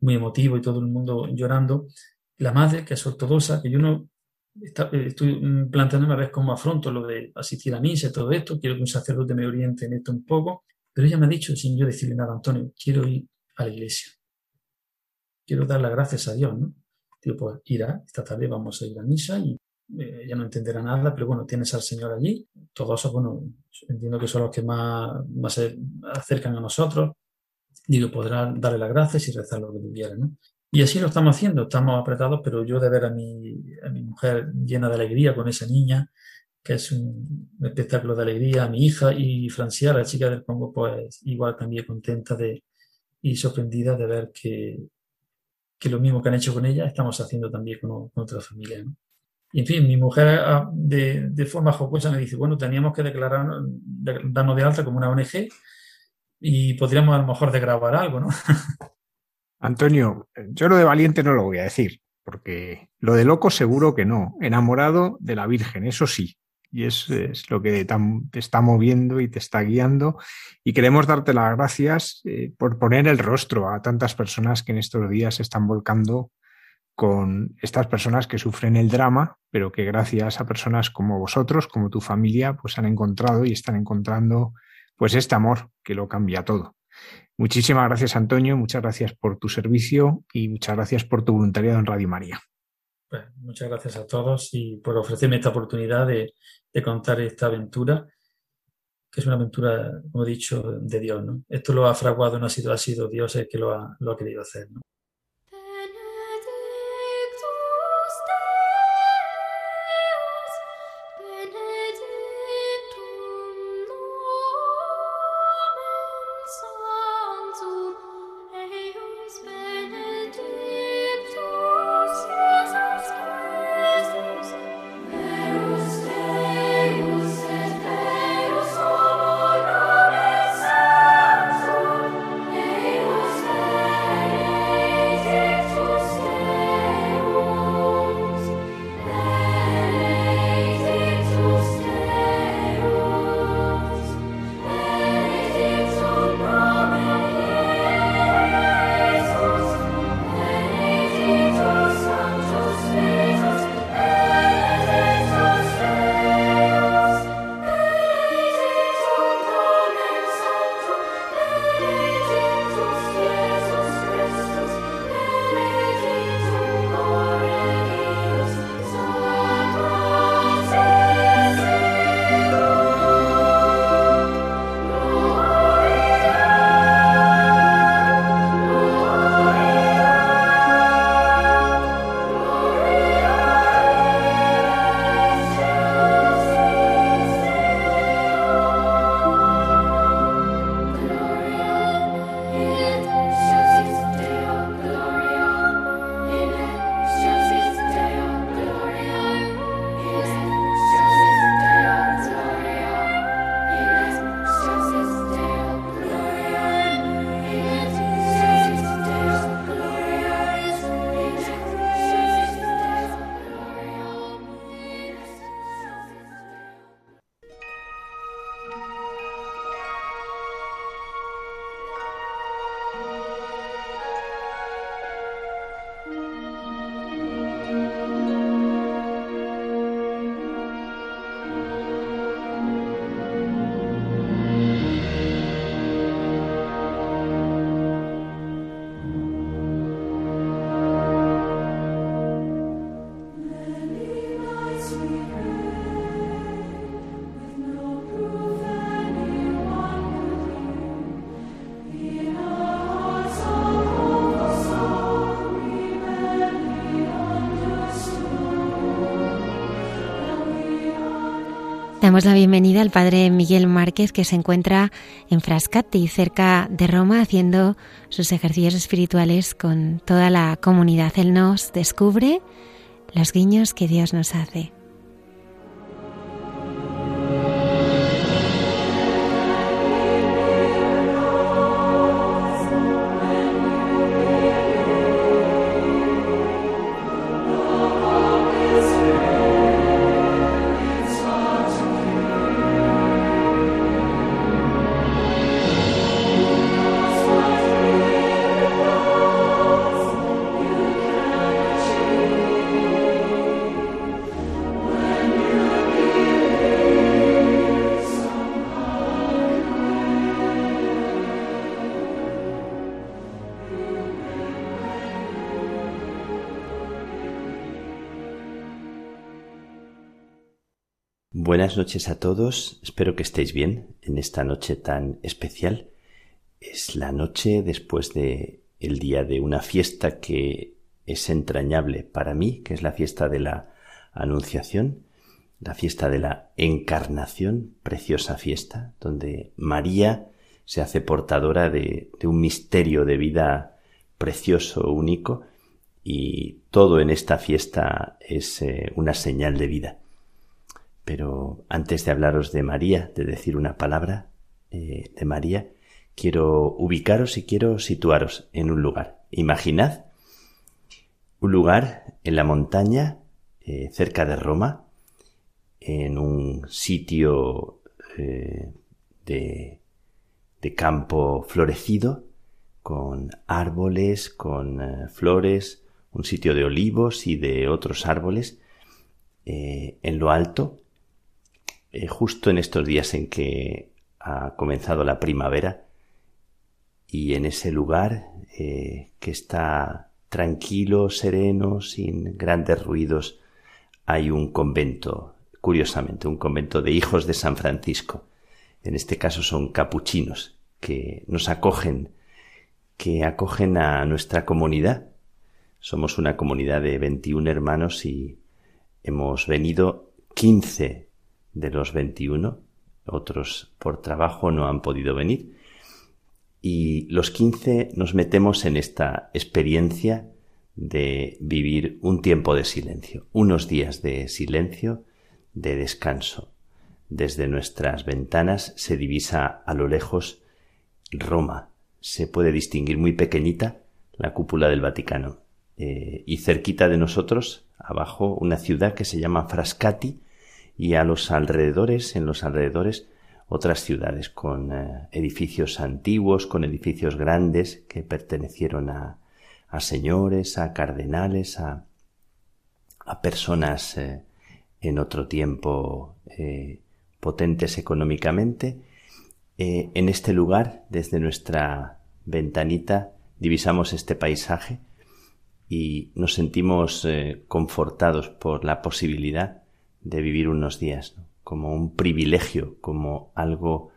muy emotivo y todo el mundo llorando, la madre, que es ortodoxa, que yo no eh, estoy planteándome a ver cómo afronto lo de asistir a misa y todo esto, quiero que un sacerdote me oriente en esto un poco, pero ella me ha dicho, sin yo decirle nada, Antonio, quiero ir a la iglesia, quiero dar las gracias a Dios, ¿no? Digo, pues irá, esta tarde vamos a ir a misa y eh, ya no entenderá nada, pero bueno, tienes al Señor allí. Todos esos, bueno, entiendo que son los que más, más se acercan a nosotros. Digo, podrán darle las gracias y rezar lo que tuviera, ¿no? Y así lo estamos haciendo, estamos apretados, pero yo de ver a mi, a mi mujer llena de alegría con esa niña, que es un espectáculo de alegría, a mi hija y Francia, la chica del Congo, pues igual también contenta de, y sorprendida de ver que, que lo mismo que han hecho con ella, estamos haciendo también con, con otra familia. ¿no? Y en fin, mi mujer ah, de, de, forma jocosa me dice, bueno, teníamos que declarar, darnos de alta como una ONG y podríamos a lo mejor de grabar algo, ¿no? Antonio, yo lo de valiente no lo voy a decir, porque lo de loco seguro que no. Enamorado de la Virgen, eso sí. Y es, es lo que te está moviendo y te está guiando. Y queremos darte las gracias eh, por poner el rostro a tantas personas que en estos días se están volcando con estas personas que sufren el drama, pero que gracias a personas como vosotros, como tu familia, pues han encontrado y están encontrando pues este amor que lo cambia todo. Muchísimas gracias, Antonio, muchas gracias por tu servicio y muchas gracias por tu voluntariado en Radio María. Pues muchas gracias a todos y por ofrecerme esta oportunidad de, contar esta aventura, que es una aventura, como he dicho, de Dios. ¿no? Esto lo ha fraguado, no ha sido, ha sido Dios el que lo ha, lo ha querido hacer. ¿no? Damos la bienvenida al padre Miguel Márquez que se encuentra en Frascati, cerca de Roma, haciendo sus ejercicios espirituales con toda la comunidad. Él nos descubre los guiños que Dios nos hace. Buenas noches a todos, espero que estéis bien en esta noche tan especial. Es la noche después de el día de una fiesta que es entrañable para mí, que es la fiesta de la Anunciación, la fiesta de la Encarnación, preciosa fiesta, donde María se hace portadora de, un misterio de vida precioso, único, y todo en esta fiesta es eh, una señal de vida. Pero antes de hablaros de María, de decir una palabra eh, de María, quiero ubicaros y quiero situaros en un lugar. Imaginad un lugar en la montaña, eh, cerca de Roma, en un sitio eh, de, de, campo florecido, con árboles, con flores, un sitio de olivos y de otros árboles. en lo alto eh, justo en estos días en que ha comenzado la primavera y en ese lugar eh, que está tranquilo, sereno, sin grandes ruidos, hay un convento, curiosamente, un convento de hijos de San Francisco. En este caso son capuchinos que nos acogen, que acogen a nuestra comunidad. Somos una comunidad de 21 hermanos y hemos venido 15 de los 21, otros por trabajo no han podido venir, y los 15 nos metemos en esta experiencia de vivir un tiempo de silencio, unos días de silencio, de descanso. Desde nuestras ventanas se divisa a lo lejos Roma. Se puede distinguir muy pequeñita la cúpula del Vaticano. Eh, y cerquita de nosotros, abajo, una ciudad que se llama Frascati, y a los alrededores, en los alrededores, otras ciudades con eh, edificios antiguos, con edificios grandes que pertenecieron a, a señores, a cardenales, a, a personas eh, en otro tiempo eh, potentes económicamente. en este lugar, desde nuestra ventanita, divisamos este paisaje y nos sentimos confortados por la posibilidad de vivir unos días, como un privilegio, como algo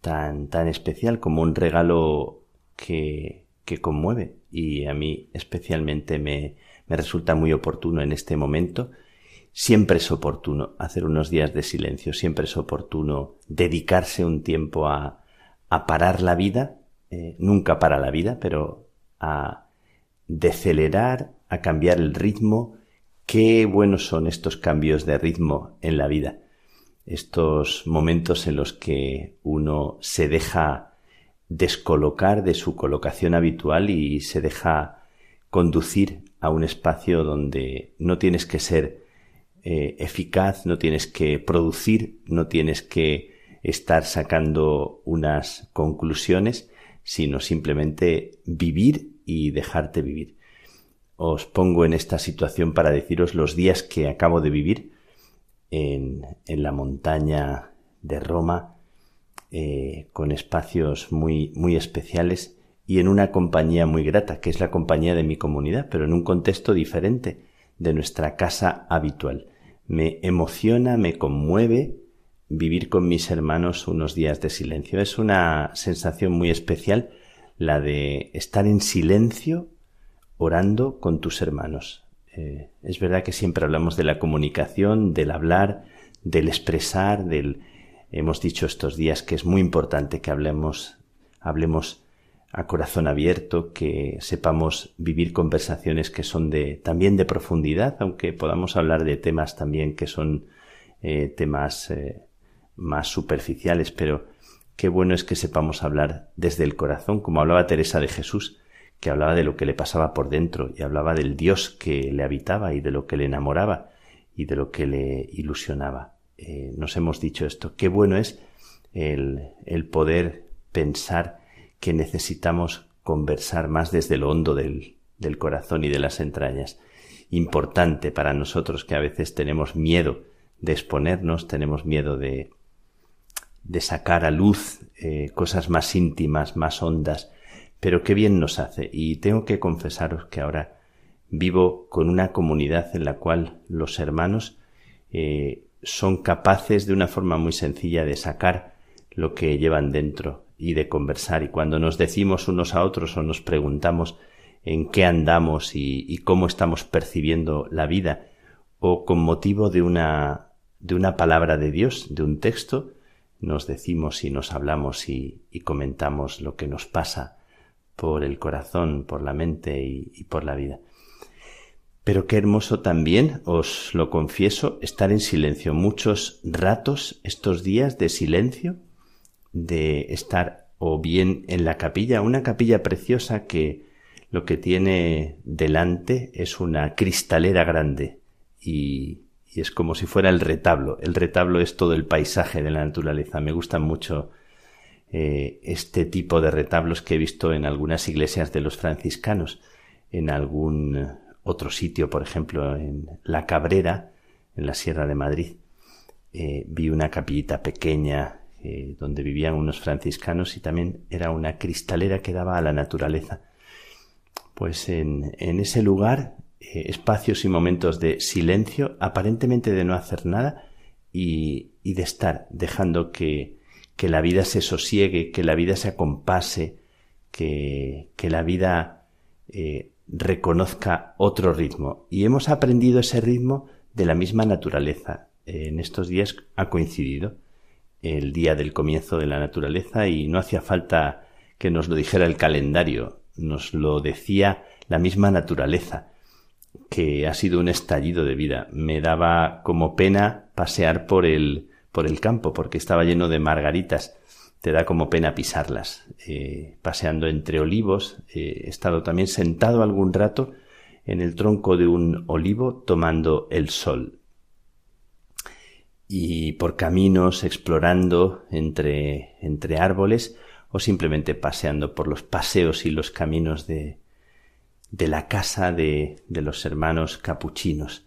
tan, tan especial, como un regalo que, que conmueve y a mí especialmente me, me resulta muy oportuno en este momento. Siempre es oportuno hacer unos días de silencio, siempre es oportuno dedicarse un tiempo a, a parar la vida, eh, nunca para la vida, pero a decelerar, a cambiar el ritmo, Qué buenos son estos cambios de ritmo en la vida, estos momentos en los que uno se deja descolocar de su colocación habitual y se deja conducir a un espacio donde no tienes que ser eh, eficaz, no tienes que producir, no tienes que estar sacando unas conclusiones, sino simplemente vivir y dejarte vivir os pongo en esta situación para deciros los días que acabo de vivir en, en la montaña de Roma, eh, con espacios muy, muy especiales y en una compañía muy grata, que es la compañía de mi comunidad, pero en un contexto diferente de nuestra casa habitual. Me emociona, me conmueve vivir con mis hermanos unos días de silencio. Es una sensación muy especial la de estar en silencio orando con tus hermanos. Eh, es verdad que siempre hablamos de la comunicación, del hablar, del expresar, del hemos dicho estos días que es muy importante que hablemos, hablemos a corazón abierto, que sepamos vivir conversaciones que son de, también de profundidad, aunque podamos hablar de temas también que son eh, temas eh, más superficiales, pero qué bueno es que sepamos hablar desde el corazón, como hablaba Teresa de Jesús, que hablaba de lo que le pasaba por dentro y hablaba del Dios que le habitaba y de lo que le enamoraba y de lo que le ilusionaba. Eh, nos hemos dicho esto, qué bueno es el, el poder pensar que necesitamos conversar más desde lo hondo del, del corazón y de las entrañas. Importante para nosotros que a veces tenemos miedo de exponernos, tenemos miedo de, de sacar a luz eh, cosas más íntimas, más hondas, pero qué bien nos hace. Y tengo que confesaros que ahora vivo con una comunidad en la cual los hermanos eh, son capaces de una forma muy sencilla de sacar lo que llevan dentro y de conversar. Y cuando nos decimos unos a otros o nos preguntamos en qué andamos y, cómo estamos percibiendo la vida, o con motivo de una, de una palabra de Dios, de un texto, nos decimos y nos hablamos y, comentamos lo que nos pasa por el corazón, por la mente y por la vida. Pero qué hermoso también, os lo confieso, estar en silencio. Muchos ratos estos días de silencio de estar o bien en la capilla, una capilla preciosa que lo que tiene delante es una cristalera grande y, es como si fuera el retablo. El retablo es todo el paisaje de la naturaleza. Me gustan mucho eh, este tipo de retablos que he visto en algunas iglesias de los franciscanos, en algún otro sitio, por ejemplo, en La Cabrera, en la Sierra de Madrid. Eh, vi una capillita pequeña eh, donde vivían unos franciscanos y también era una cristalera que daba a la naturaleza. Pues en, en ese lugar, eh, espacios y momentos de silencio, aparentemente de no hacer nada y, y de estar dejando que, que, la vida se sosiegue, que la vida se acompase, que, que la vida eh, reconozca otro ritmo. Y hemos aprendido ese ritmo de la misma naturaleza. en estos días ha coincidido el día del comienzo de la naturaleza y no hacía falta que nos lo dijera el calendario, nos lo decía la misma naturaleza, que ha sido un estallido de vida. Me daba como pena pasear por el, por el campo, porque estaba lleno de margaritas. Te da como pena pisarlas. Eh, paseando entre olivos, eh, he estado también sentado algún rato en el tronco de un olivo tomando el sol y por caminos explorando entre, entre árboles o simplemente paseando por los paseos y los caminos de, de la casa de, de los hermanos capuchinos.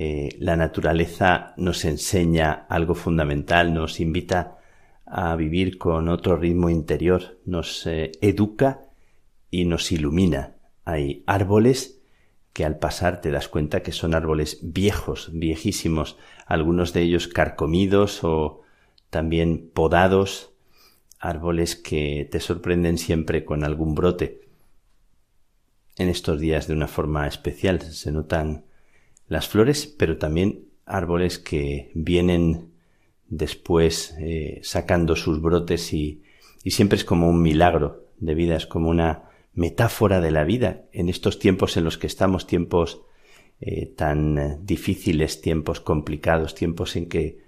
Eh, la naturaleza nos enseña algo fundamental, nos invita a vivir con otro ritmo interior, nos eh, educa y nos ilumina. Hay árboles que al pasar te das cuenta que son árboles viejos, viejísimos, algunos de ellos carcomidos o también podados, árboles que te sorprenden siempre con algún brote. En estos días de una forma especial se notan las flores, pero también árboles que vienen después eh, sacando sus brotes y, y siempre es como un milagro de vida, es como una metáfora de la vida en estos tiempos en los que estamos, tiempos eh, tan difíciles, tiempos complicados, tiempos en que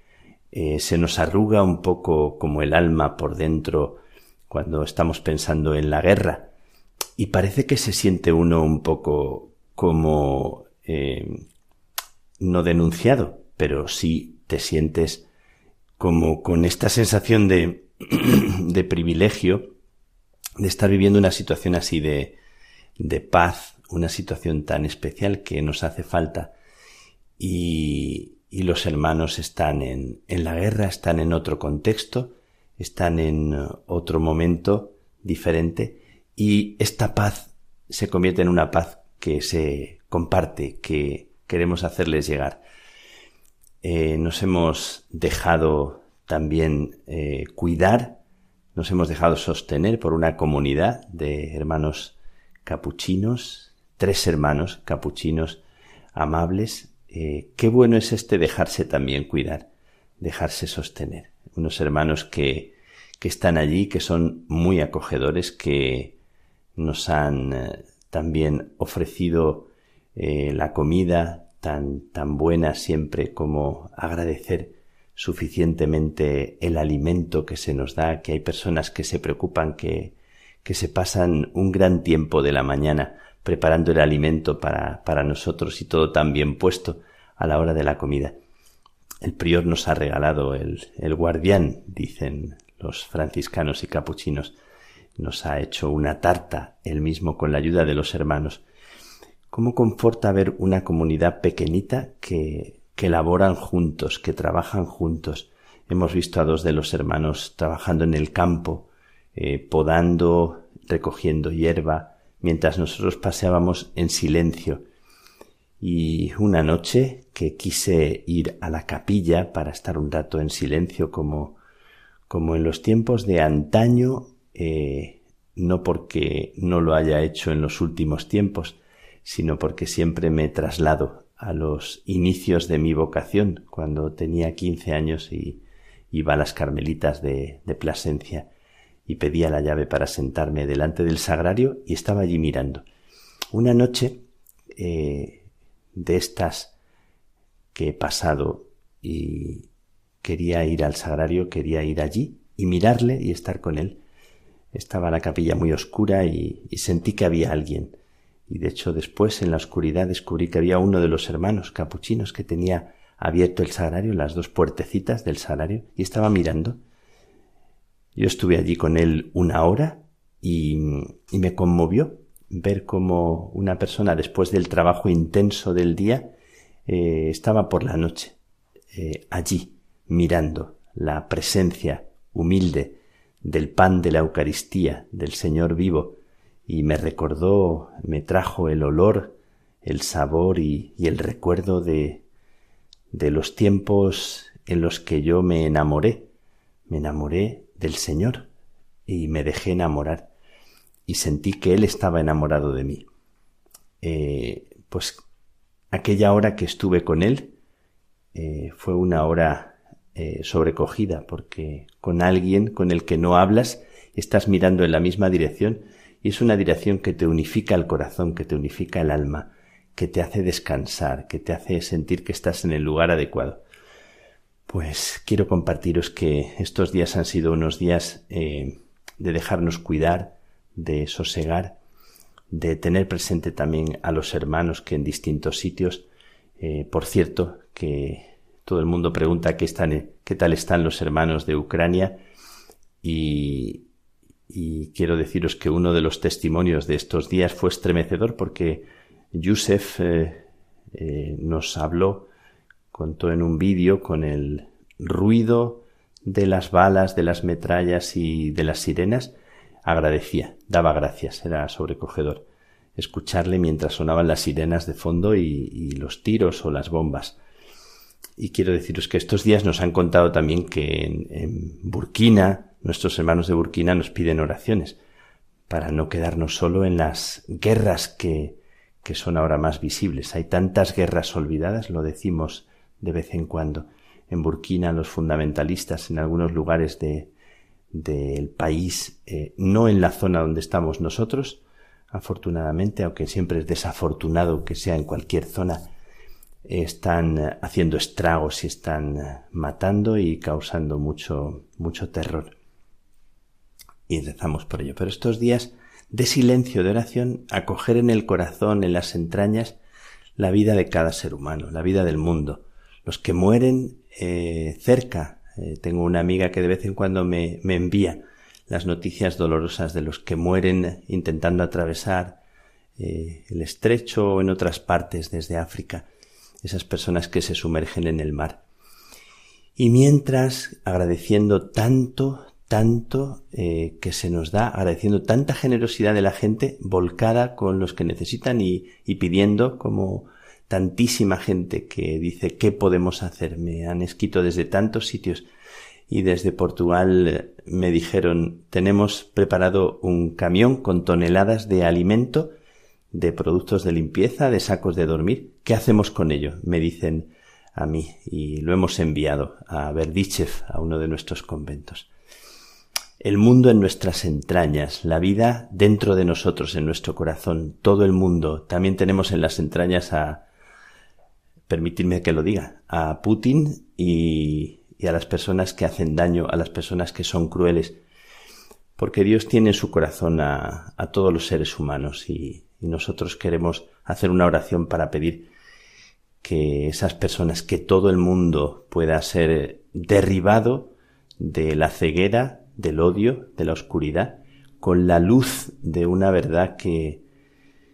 eh, se nos arruga un poco como el alma por dentro cuando estamos pensando en la guerra. Y parece que se siente uno un poco como no denunciado, pero sí te sientes como con esta sensación de, de privilegio de estar viviendo una situación así de, de paz, una situación tan especial que nos hace falta. Y, y los hermanos están en, en la guerra, están en otro contexto, están en otro momento diferente y esta paz se convierte en una paz que se comparte, que queremos hacerles llegar. Eh, nos hemos dejado también eh, cuidar nos hemos dejado sostener por una comunidad de hermanos capuchinos, tres hermanos capuchinos amables. Eh, qué bueno es este dejarse también cuidar. dejarse sostener. Unos hermanos que, que están allí, que son muy acogedores, que nos han también ofrecido eh, la comida tan, tan buena siempre como agradecer suficientemente el alimento que se nos da, que hay personas que se preocupan, que, que se pasan un gran tiempo de la mañana preparando el alimento para, para nosotros y todo tan bien puesto a la hora de la comida. El prior nos ha regalado el, el guardián, dicen los franciscanos y capuchinos, nos ha hecho una tarta, él mismo con la ayuda de los hermanos. ¿Cómo conforta ver una comunidad pequeñita que, que laboran juntos, que trabajan juntos? Hemos visto a dos de los hermanos trabajando en el campo, eh, podando, recogiendo hierba, mientras nosotros paseábamos en silencio. Y una noche que quise ir a la capilla para estar un rato en silencio como, como en los tiempos de antaño, eh, no porque no lo haya hecho en los últimos tiempos, sino porque siempre me traslado a los inicios de mi vocación, cuando tenía quince años y iba a las Carmelitas de, Plasencia y pedía la llave para sentarme delante del sagrario y estaba allí mirando. Una noche eh, de estas que he pasado y quería ir al sagrario, quería ir allí y mirarle y estar con él. Estaba la capilla muy oscura y sentí que había alguien. Y de hecho después en la oscuridad descubrí que había uno de los hermanos capuchinos que tenía abierto el sagrario, las dos puertecitas del sagrario, y estaba mirando. Yo estuve allí con él una hora y, me conmovió ver cómo una persona después del trabajo intenso del día eh, estaba por la noche eh, allí mirando la presencia humilde del pan de la Eucaristía del Señor vivo y me recordó, me trajo el olor, el sabor y, el recuerdo de, de los tiempos en los que yo me enamoré, me enamoré del Señor y me dejé enamorar y sentí que Él estaba enamorado de mí. Eh, pues aquella hora que estuve con Él eh, fue una hora eh, sobrecogida porque con alguien con el que no hablas estás mirando en la misma dirección y es una dirección que te unifica el corazón, que te unifica el alma, que te hace descansar, que te hace sentir que estás en el lugar adecuado. Pues quiero compartiros que estos días han sido unos días eh, de dejarnos cuidar, de sosegar, de tener presente también a los hermanos que en distintos sitios, eh, por cierto, que todo el mundo pregunta qué, qué tal están los hermanos de Ucrania y, quiero deciros que uno de los testimonios de estos días fue estremecedor porque Yusef eh, nos habló contó en un vídeo con el ruido de las balas, de las metrallas y de las sirenas, agradecía, daba gracias, era sobrecogedor escucharle mientras sonaban las sirenas de fondo y, los tiros o las bombas. Y quiero deciros que estos días nos han contado también que en, Burkina, nuestros hermanos de Burkina nos piden oraciones para no quedarnos solo en las guerras que, que son ahora más visibles. Hay tantas guerras olvidadas, lo decimos de vez en cuando. En Burkina los fundamentalistas en algunos lugares de, del país, eh, no en la zona donde estamos nosotros, afortunadamente, aunque siempre es desafortunado que sea en cualquier zona, están haciendo estragos y están matando y causando mucho, mucho terror. Y rezamos por ello. Pero estos días de silencio, de oración, acoger en el corazón, en las entrañas, la vida de cada ser humano, la vida del mundo, los que mueren eh, cerca. Eh, tengo una amiga que de vez en cuando me, me envía las noticias dolorosas de los que mueren intentando atravesar eh, el estrecho o en otras partes desde África, esas personas que se sumergen en el mar. Y mientras agradeciendo tanto, tanto que se nos da, agradeciendo tanta generosidad de la gente volcada con los que necesitan y, y pidiendo como tantísima gente que dice qué podemos hacer. Me han escrito desde tantos sitios y desde Portugal eh, me dijeron tenemos preparado un camión con toneladas de alimento, de productos de limpieza, de sacos de dormir. ¿Qué hacemos con ello? Me dicen a mí y lo hemos enviado a Berdichev, a uno de nuestros conventos. El mundo en nuestras entrañas, la vida dentro de nosotros, en nuestro corazón, todo el mundo. También tenemos en las entrañas a, permitidme que lo diga, a Putin y, y a las personas que hacen daño, a las personas que son crueles, porque Dios tiene en su corazón a, todos los seres humanos y, y nosotros queremos hacer una oración para pedir que esas personas, que todo el mundo pueda ser derribado de la ceguera, del odio, de la oscuridad, con la luz de una verdad que,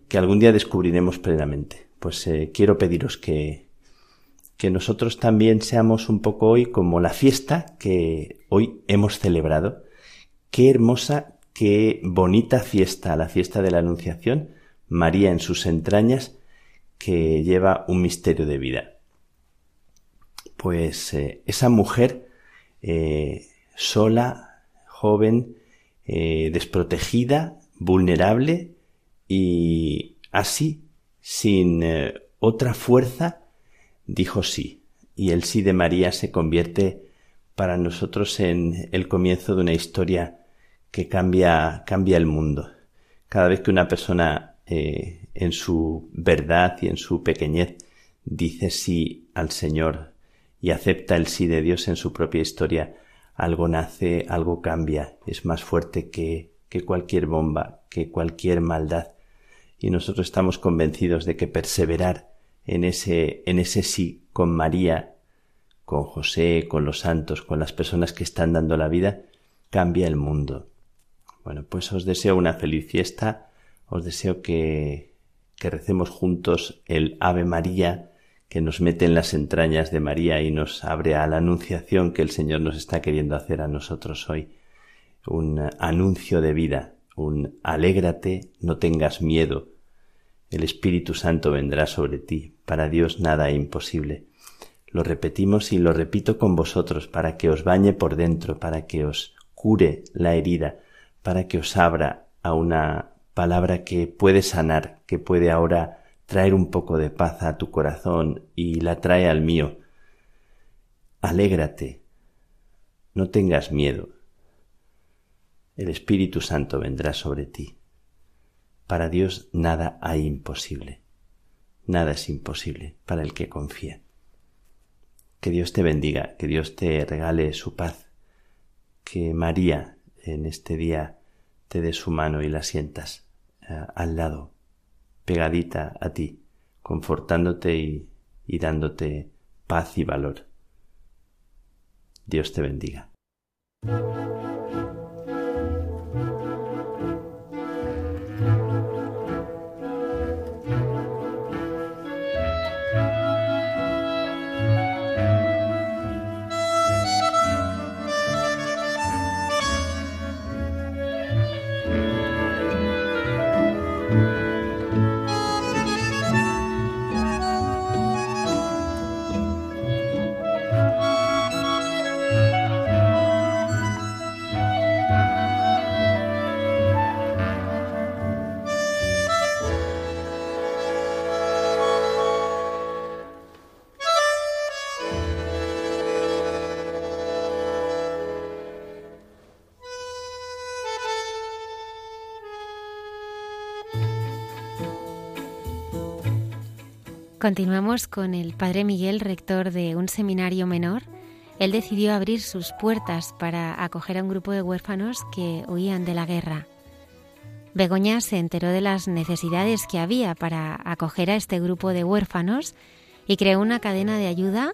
que algún día descubriremos plenamente. Pues eh, quiero pediros que, que nosotros también seamos un poco hoy como la fiesta que hoy hemos celebrado. Qué hermosa, qué bonita fiesta, la fiesta de la Anunciación, María en sus entrañas, que lleva un misterio de vida. Pues eh, esa mujer eh, sola, joven, eh, desprotegida, vulnerable y así, sin otra fuerza, dijo sí. Y el sí de María se convierte para nosotros en el comienzo de una historia que cambia, cambia el mundo. Cada vez que una persona eh, en su verdad y en su pequeñez dice sí al Señor y acepta el sí de Dios en su propia historia, algo nace, algo cambia, es más fuerte que, que cualquier bomba, que cualquier maldad. Y nosotros estamos convencidos de que perseverar en ese, en ese sí con María, con José, con los santos, con las personas que están dando la vida, cambia el mundo. Bueno, pues os deseo una feliz fiesta os deseo que, que recemos juntos el Ave María que nos mete en las entrañas de María y nos abre a la anunciación que el Señor nos está queriendo hacer a nosotros hoy. Un anuncio de vida, un alégrate, no tengas miedo. El Espíritu Santo vendrá sobre ti. Para Dios nada imposible. Lo repetimos y lo repito con vosotros para que os bañe por dentro, para que os cure la herida, para que os abra a una palabra que puede sanar, que puede ahora traer un poco de paz a tu corazón y la trae al mío. Alégrate, no tengas miedo. El Espíritu Santo vendrá sobre ti. Para Dios nada hay imposible. Nada es imposible para el que confía. Que Dios te bendiga, que Dios te regale su paz, que María en este día te dé su mano y la sientas eh, al lado, pegadita a ti, confortándote y, y dándote paz y valor. Dios te bendiga. Continuamos con el Padre Miguel, rector de un seminario menor. Él decidió abrir sus puertas para acoger a un grupo de huérfanos que huían de la guerra. Begoña se enteró de las necesidades que había para acoger a este grupo de huérfanos y creó una cadena de ayuda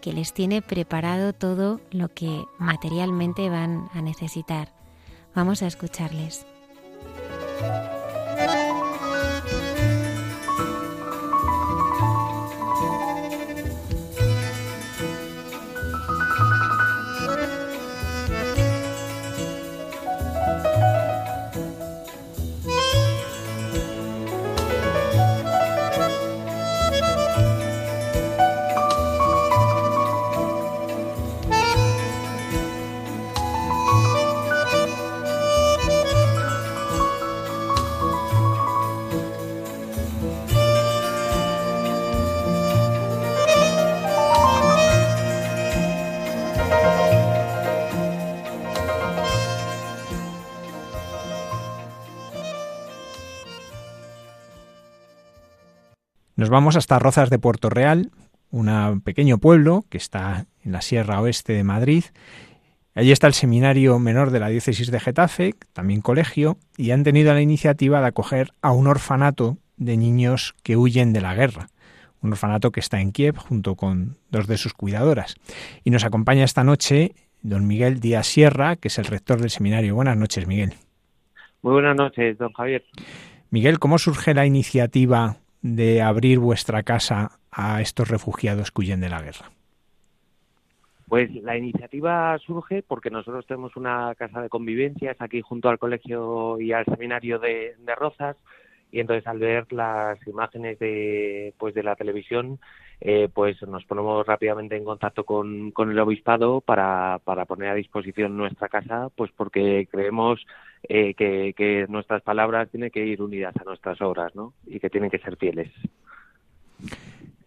que les tiene preparado todo lo que materialmente van a necesitar. Vamos a escucharles. Nos vamos hasta Rozas de Puerto Real, un pequeño pueblo que está en la Sierra Oeste de Madrid. Allí está el seminario menor de la diócesis de Getafe, también colegio, y han tenido la iniciativa de acoger a un orfanato de niños que huyen de la guerra. Un orfanato que está en Kiev junto con dos de sus cuidadoras. Y nos acompaña esta noche don Miguel Díaz Sierra, que es el rector del seminario. Buenas noches, Miguel. Muy buenas noches, don Javier. Miguel, ¿cómo surge la iniciativa de abrir vuestra casa a estos refugiados que huyen de la guerra? Pues la iniciativa surge porque nosotros tenemos una casa de convivencia, aquí junto al colegio y al seminario de, Rozas, y entonces al ver las imágenes de pues de la televisión eh, pues nos ponemos rápidamente en contacto con, el obispado para, para poner a disposición nuestra casa pues porque creemos eh, que, nuestras palabras tienen que ir unidas a nuestras obras ¿no? y que tienen que ser fieles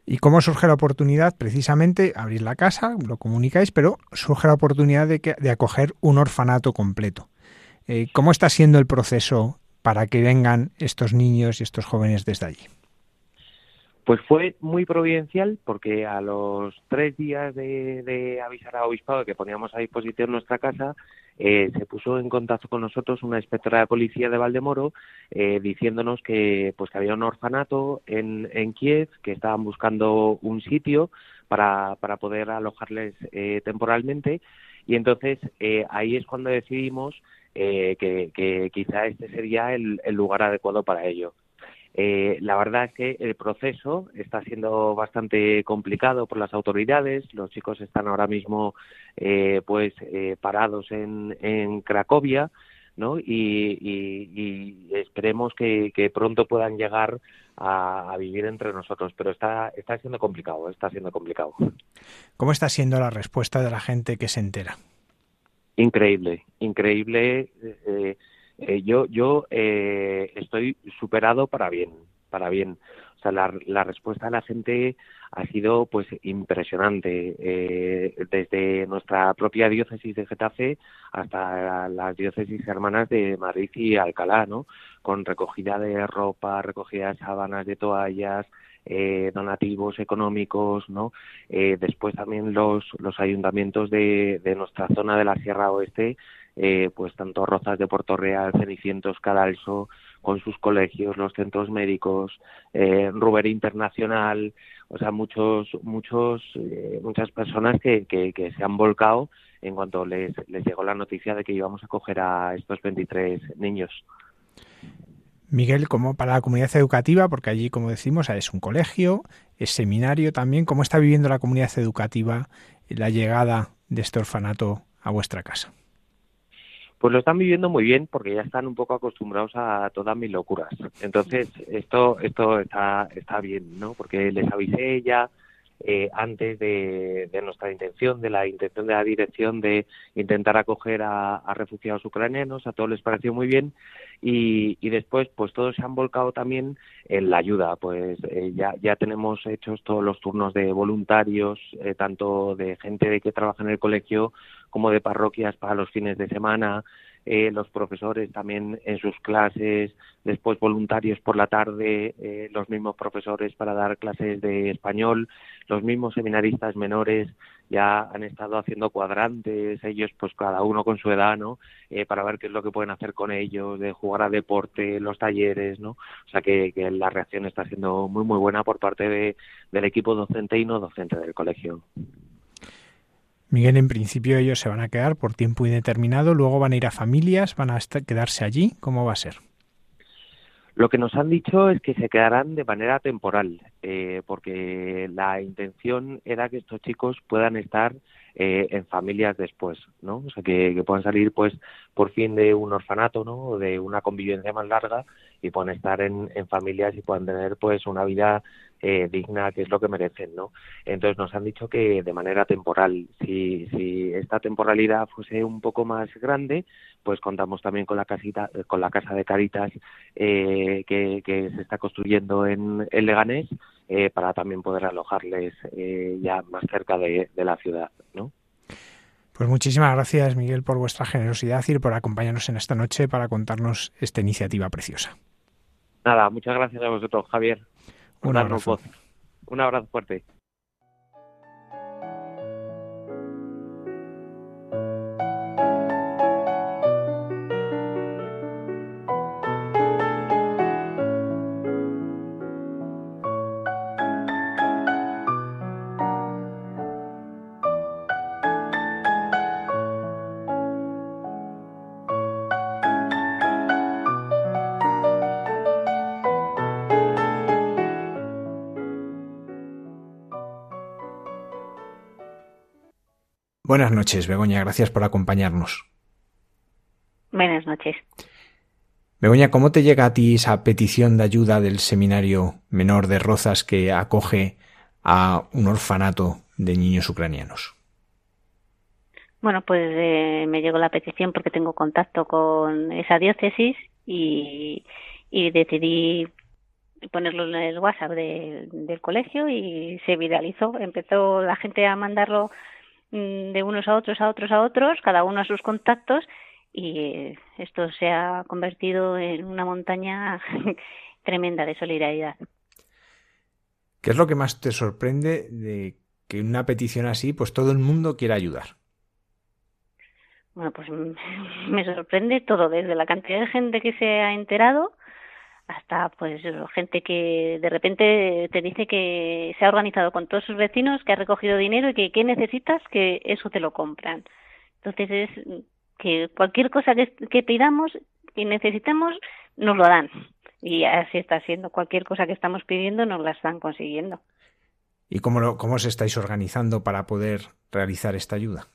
¿Y cómo surge la oportunidad? Precisamente abrir la casa, lo comunicáis, pero surge la oportunidad de, que, de acoger un orfanato completo. Eh, ¿Cómo está siendo el proceso para que vengan estos niños y estos jóvenes desde allí? Pues fue muy providencial porque a los tres días de, avisar a Obispado que poníamos a disposición nuestra casa, eh, se puso en contacto con nosotros una inspectora de policía de Valdemoro eh, diciéndonos que pues que había un orfanato en, en Kiev que estaban buscando un sitio para, para poder alojarles eh, temporalmente y entonces ahí es cuando decidimos que, que, quizá este sería el lugar adecuado para ello. Eh, la verdad es que el proceso está siendo bastante complicado por las autoridades. Los chicos están ahora mismo, eh, pues, eh, parados en, en Cracovia, ¿no? Y, esperemos que, pronto puedan llegar a, a, vivir entre nosotros. Pero está, está siendo complicado, está siendo complicado. ¿Cómo está siendo la respuesta de la gente que se entera? Increíble, increíble. Eh, yo yo eh, estoy superado para bien, para bien. O sea, la, la respuesta de la gente ha sido pues impresionante eh, desde nuestra propia diócesis de Getafe hasta las diócesis hermanas de Madrid y Alcalá, ¿no? Con recogida de ropa, recogida de sábanas, de toallas, eh, donativos económicos, ¿no? Eh, después también los, los ayuntamientos de, de nuestra zona de la Sierra Oeste eh, pues tanto Rozas de Puerto Real, Cenicientos, Cadalso, con sus colegios, los centros médicos, eh, Ruber Internacional, o sea, muchos, muchos, eh, muchas personas que, que, que, se han volcado en cuanto les, les llegó la noticia de que íbamos a coger a estos 23 niños. Miguel, como para la comunidad educativa, porque allí, como decimos, es un colegio, es seminario también, ¿cómo está viviendo la comunidad educativa la llegada de este orfanato a vuestra casa? Pues lo están viviendo muy bien porque ya están un poco acostumbrados a todas mis locuras. Entonces, esto esto está, está bien, ¿no? Porque les avisé ya eh, antes de, nuestra intención, de la intención de la dirección de intentar acoger a, refugiados ucranianos, a todos les pareció muy bien y, después pues todos se han volcado también en la ayuda, pues eh, ya, ya tenemos hechos todos los turnos de voluntarios, eh, tanto de gente que trabaja en el colegio como de parroquias para los fines de semana, eh, los profesores también en sus clases, después voluntarios por la tarde, eh, los mismos profesores para dar clases de español, los mismos seminaristas menores ya han estado haciendo cuadrantes, ellos pues cada uno con su edad, ¿no? Eh, para ver qué es lo que pueden hacer con ellos, de jugar a deporte, los talleres, ¿no? O sea que, que la reacción está siendo muy muy buena por parte de, del equipo docente y no docente del colegio. Miguel, en principio ellos se van a quedar por tiempo indeterminado, luego van a ir a familias, van a quedarse allí, ¿cómo va a ser? Lo que nos han dicho es que se quedarán de manera temporal, eh, porque la intención era que estos chicos puedan estar eh, en familias después, ¿no? O sea, que, puedan salir, pues, por fin de un orfanato, ¿no? O de una convivencia más larga y puedan estar en, en familias y puedan tener, pues, una vida eh, digna, que es lo que merecen, ¿no? Entonces nos han dicho que de manera temporal, si, si esta temporalidad fuese un poco más grande, pues contamos también con la casita, con la casa de Caritas eh, que, que, se está construyendo en, en Leganés eh, para también poder alojarles eh, ya más cerca de, de la ciudad, ¿no? Pues muchísimas gracias, Miguel, por vuestra generosidad y por acompañarnos en esta noche para contarnos esta iniciativa preciosa. Nada, muchas gracias a vosotros, Javier. Un abrazo. Un abrazo fuerte. Buenas noches, Begoña. Gracias por acompañarnos. Buenas noches. Begoña, ¿cómo te llega a ti esa petición de ayuda del seminario menor de Rozas que acoge a un orfanato de niños ucranianos? Bueno, pues eh, me llegó la petición porque tengo contacto con esa diócesis y, decidí ponerlo en el WhatsApp del colegio y se viralizó. Empezó la gente a mandarlo de unos a otros, a otros, a otros, cada uno a sus contactos y esto se ha convertido en una montaña tremenda de solidaridad. ¿Qué es lo que más te sorprende de que una petición así, pues todo el mundo quiera ayudar? Bueno, pues me sorprende todo, desde la cantidad de gente que se ha enterado hasta pues gente que de repente te dice que se ha organizado con todos sus vecinos, que ha recogido dinero y que qué necesitas, que eso te lo compran. Entonces es que cualquier cosa que, que pidamos y necesitemos, nos lo dan. Y así está siendo. Cualquier cosa que estamos pidiendo nos la están consiguiendo. ¿Y cómo, lo, cómo os estáis organizando para poder realizar esta ayuda?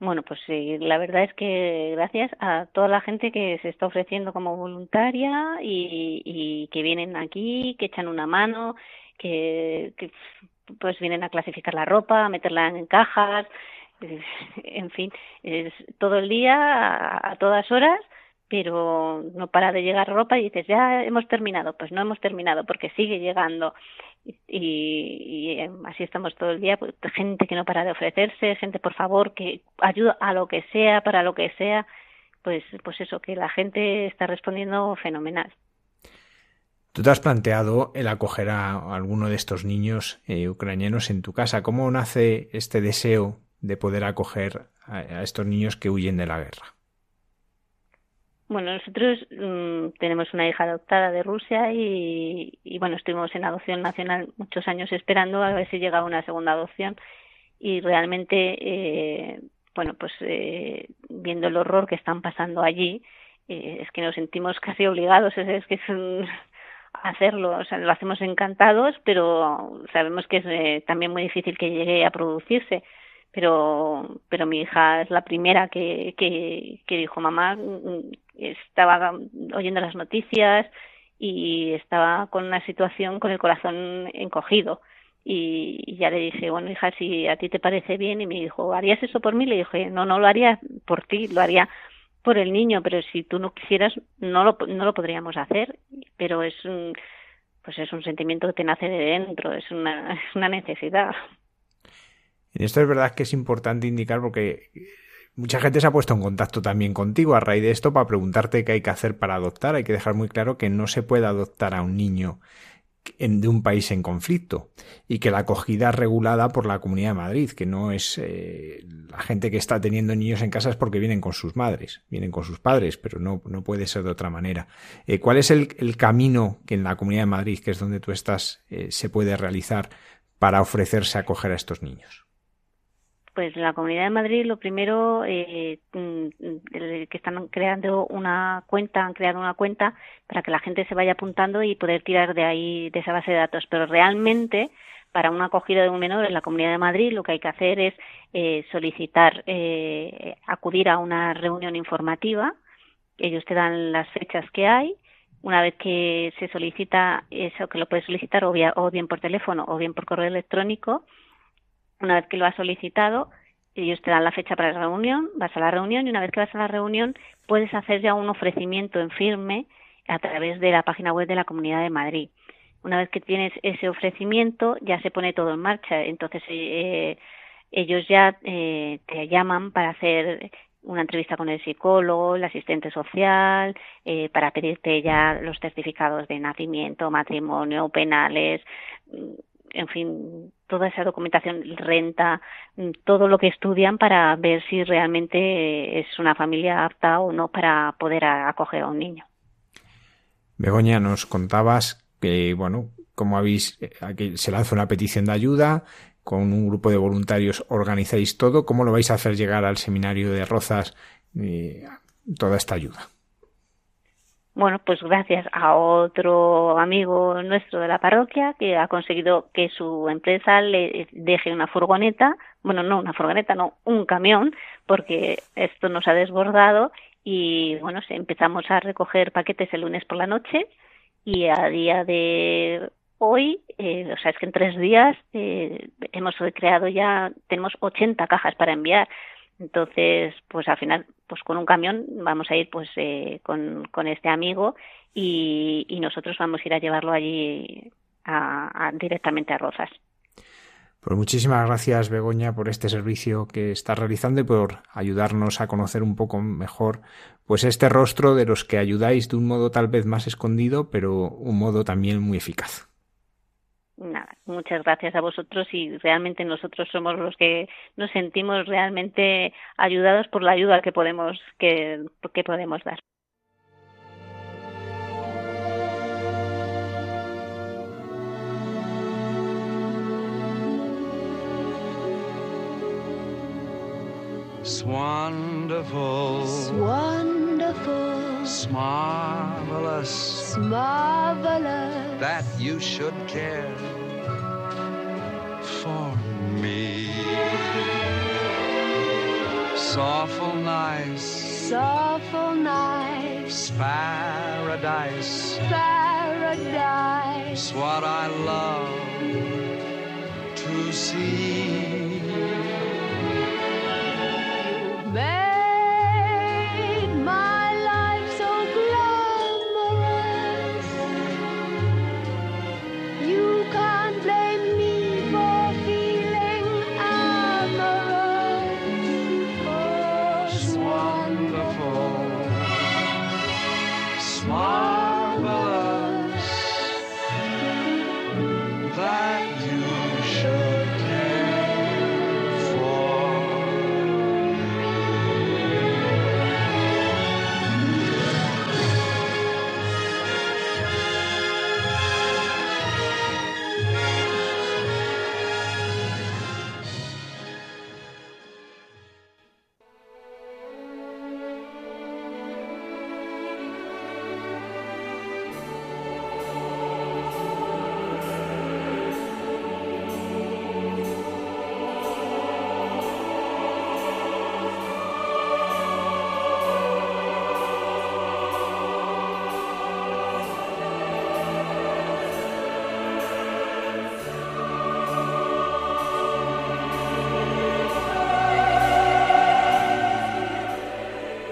Bueno, pues sí, la verdad es que gracias a toda la gente que se está ofreciendo como voluntaria y, que vienen aquí, que echan una mano, que, pues vienen a clasificar la ropa, a meterla en cajas, en fin, es todo el día, a todas horas, pero no para de llegar ropa y dices, ya hemos terminado. Pues no hemos terminado porque sigue llegando. Y, así estamos todo el día, pues, gente que no para de ofrecerse, gente por favor que ayuda a lo que sea, para lo que sea, pues, pues eso, que la gente está respondiendo fenomenal. Tú te has planteado el acoger a alguno de estos niños eh, ucranianos en tu casa. ¿Cómo nace este deseo de poder acoger a estos niños que huyen de la guerra? Bueno, nosotros mm, tenemos una hija adoptada de Rusia y, bueno, estuvimos en adopción nacional muchos años esperando a ver si llegaba una segunda adopción. Y realmente, eh, bueno, pues eh, viendo el horror que están pasando allí, eh, es que nos sentimos casi obligados, es, que es hacerlo, o sea, lo hacemos encantados, pero sabemos que es también muy difícil que llegue a producirse. Pero pero mi hija es la primera que, que, que dijo mamá estaba oyendo las noticias y estaba con una situación con el corazón encogido. Y ya le dije bueno hija si a ti te parece bien y me dijo harías eso por mí le dije no no lo haría por ti lo haría por el niño pero si tú no quisieras no lo no lo podríamos hacer pero es un pues es un sentimiento que te nace de dentro es una es una necesidad. Esto es verdad que es importante indicar porque mucha gente se ha puesto en contacto también contigo a raíz de esto para preguntarte qué hay que hacer para adoptar. Hay que dejar muy claro que no se puede adoptar a un niño de un país en conflicto y que la acogida es regulada por la Comunidad de Madrid, que no es eh, la gente que está teniendo niños en casa es porque vienen con sus madres, vienen con sus padres, pero no, no puede ser de otra manera. Eh, ¿Cuál es el, el, camino que en la Comunidad de Madrid, que es donde tú estás, eh, se puede realizar para ofrecerse a acoger a estos niños? Pues la Comunidad de Madrid, lo primero, eh, mm, que están creando una cuenta, han creado una cuenta para que la gente se vaya apuntando y poder tirar de ahí, de esa base de datos. Pero realmente, para una acogida de un menor en la Comunidad de Madrid, lo que hay que hacer es eh, solicitar, eh, acudir a una reunión informativa. Ellos te dan las fechas que hay. Una vez que se solicita eso, que lo puedes solicitar o bien por teléfono o bien por correo electrónico, una vez que lo has solicitado, ellos te dan la fecha para la reunión, vas a la reunión y una vez que vas a la reunión puedes hacer ya un ofrecimiento en firme a través de la página web de la Comunidad de Madrid. Una vez que tienes ese ofrecimiento ya se pone todo en marcha, entonces eh, ellos ya eh, te llaman para hacer una entrevista con el psicólogo, el asistente social, eh, para pedirte ya los certificados de nacimiento, matrimonio, penales, en fin, toda esa documentación, renta, mm, todo lo que estudian para ver si realmente es una familia apta o no para poder acoger a un niño. Begoña, nos contabas que, bueno, como habéis, eh, aquí se lanza una petición de ayuda, con un grupo de voluntarios organizáis todo, ¿cómo lo vais a hacer llegar al seminario de Rozas eh, toda esta ayuda? Bueno, pues gracias a otro amigo nuestro de la parroquia que ha conseguido que su empresa le deje una furgoneta, bueno, no una furgoneta, no, un camión, porque esto nos ha desbordado y bueno, empezamos a recoger paquetes el lunes por la noche y a día de hoy, eh, o sea, es que en tres días eh, hemos creado ya, tenemos 80 cajas para enviar. Entonces, pues al final, pues con un camión vamos a ir pues eh, con, con este amigo y, y, nosotros vamos a ir a llevarlo allí a, a, directamente a Rozas. Pues muchísimas gracias, Begoña, por este servicio que estás realizando y por ayudarnos a conocer un poco mejor pues este rostro de los que ayudáis de un modo tal vez más escondido, pero un modo también muy eficaz. Nada, muchas gracias a vosotros y realmente nosotros somos los que nos sentimos realmente ayudados por la ayuda que podemos que, que podemos dar. It's wonderful. It's wonderful. It's marvelous. It's marvelous. That you should care for me. Nice. It's awful nice. Paradise. Paradise. It's what I love to see.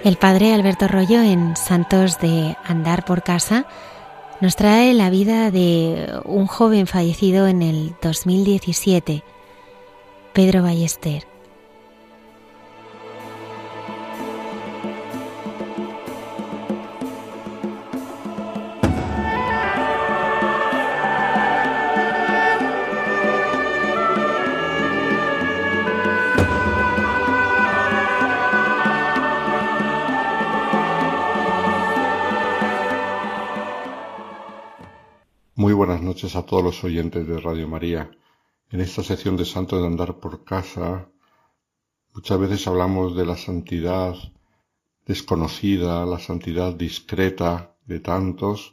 El padre Alberto Rollo en Santos de Andar por Casa nos trae la vida de un joven fallecido en el 2017, Pedro Ballester. A todos los oyentes de Radio María. En esta sección de Santo de Andar por Casa, muchas veces hablamos de la santidad desconocida, la santidad discreta de tantos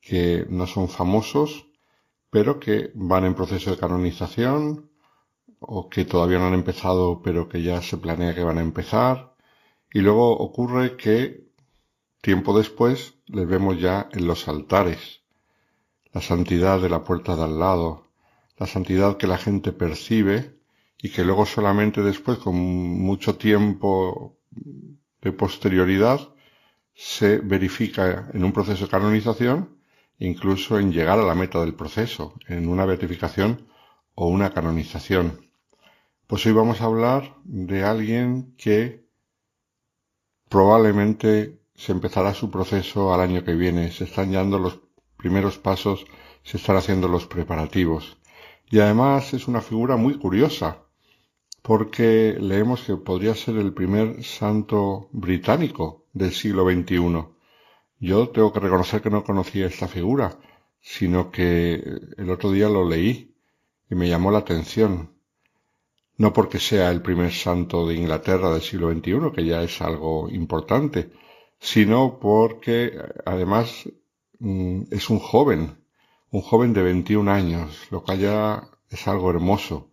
que no son famosos, pero que van en proceso de canonización o que todavía no han empezado, pero que ya se planea que van a empezar. Y luego ocurre que tiempo después les vemos ya en los altares la santidad de la puerta de al lado, la santidad que la gente percibe y que luego solamente después, con mucho tiempo de posterioridad, se verifica en un proceso de canonización, incluso en llegar a la meta del proceso, en una beatificación o una canonización. Pues hoy vamos a hablar de alguien que probablemente se empezará su proceso al año que viene. Se están dando los primeros pasos, se están haciendo los preparativos. Y además es una figura muy curiosa, porque leemos que podría ser el primer santo británico del siglo XXI. Yo tengo que reconocer que no conocía esta figura, sino que el otro día lo leí y me llamó la atención. No porque sea el primer santo de Inglaterra del siglo XXI, que ya es algo importante, sino porque además es un joven, un joven de 21 años, lo que ya es algo hermoso,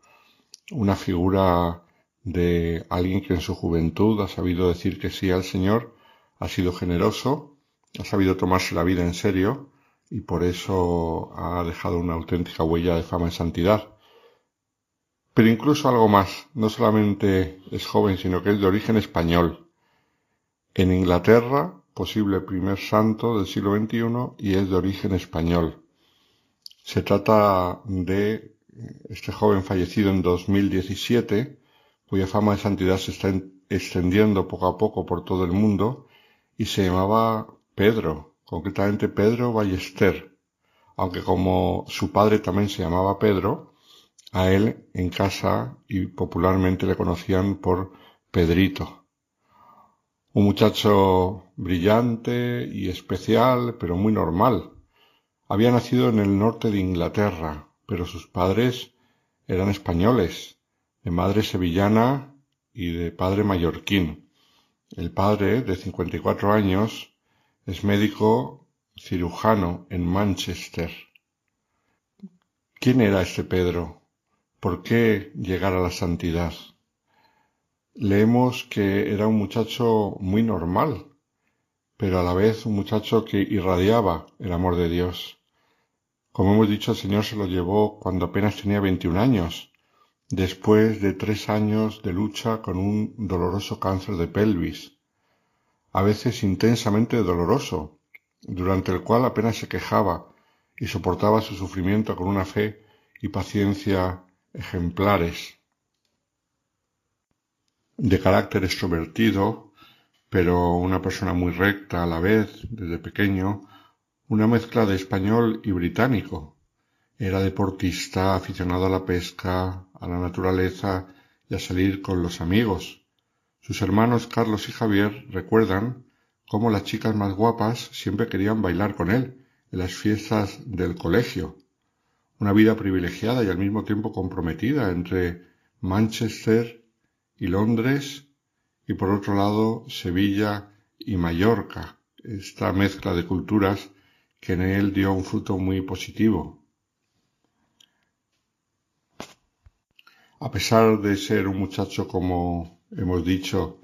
una figura de alguien que en su juventud ha sabido decir que sí al Señor, ha sido generoso, ha sabido tomarse la vida en serio y por eso ha dejado una auténtica huella de fama y santidad. Pero incluso algo más, no solamente es joven, sino que es de origen español. En Inglaterra, posible primer santo del siglo XXI, y es de origen español. Se trata de este joven fallecido en 2017, cuya fama de santidad se está extendiendo poco a poco por todo el mundo, y se llamaba Pedro, concretamente Pedro Ballester, aunque como su padre también se llamaba Pedro, a él en casa y popularmente le conocían por Pedrito. Un muchacho brillante y especial, pero muy normal. Había nacido en el norte de Inglaterra, pero sus padres eran españoles, de madre sevillana y de padre mallorquín. El padre, de 54 años, es médico cirujano en Manchester. ¿Quién era este Pedro? ¿Por qué llegar a la santidad? Leemos que era un muchacho muy normal, pero a la vez un muchacho que irradiaba el amor de Dios. Como hemos dicho, el Señor se lo llevó cuando apenas tenía 21 años, después de tres años de lucha con un doloroso cáncer de pelvis a veces intensamente doloroso, durante el cual apenas se quejaba y soportaba su sufrimiento con una fe y paciencia ejemplares. De carácter extrovertido, pero una persona muy recta a la vez, desde pequeño, una mezcla de español y británico. Era deportista, aficionado a la pesca, a la naturaleza y a salir con los amigos. Sus hermanos Carlos y Javier recuerdan cómo las chicas más guapas siempre querían bailar con él en las fiestas del colegio. Una vida privilegiada y al mismo tiempo comprometida entre Manchester y Londres y por otro lado Sevilla y Mallorca, esta mezcla de culturas que en él dio un fruto muy positivo. A pesar de ser un muchacho como hemos dicho,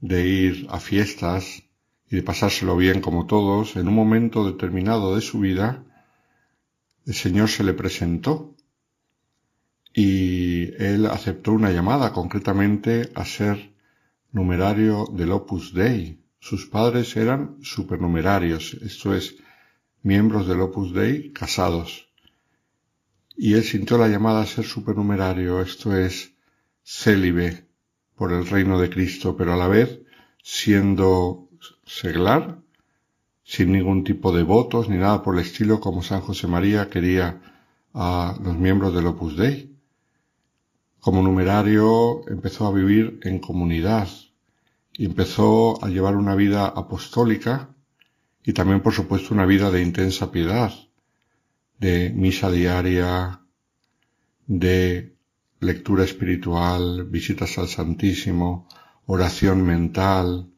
de ir a fiestas y de pasárselo bien como todos, en un momento determinado de su vida, el Señor se le presentó y él aceptó una llamada, concretamente a ser numerario del Opus Dei. Sus padres eran supernumerarios, esto es, miembros del Opus Dei casados. Y él sintió la llamada a ser supernumerario, esto es, célibe, por el reino de Cristo, pero a la vez siendo seglar, sin ningún tipo de votos ni nada por el estilo como San José María quería a los miembros del Opus Dei. Como numerario empezó a vivir en comunidad empezó a llevar una vida apostólica y también por supuesto una vida de intensa piedad, de misa diaria, de lectura espiritual, visitas al Santísimo, oración mental,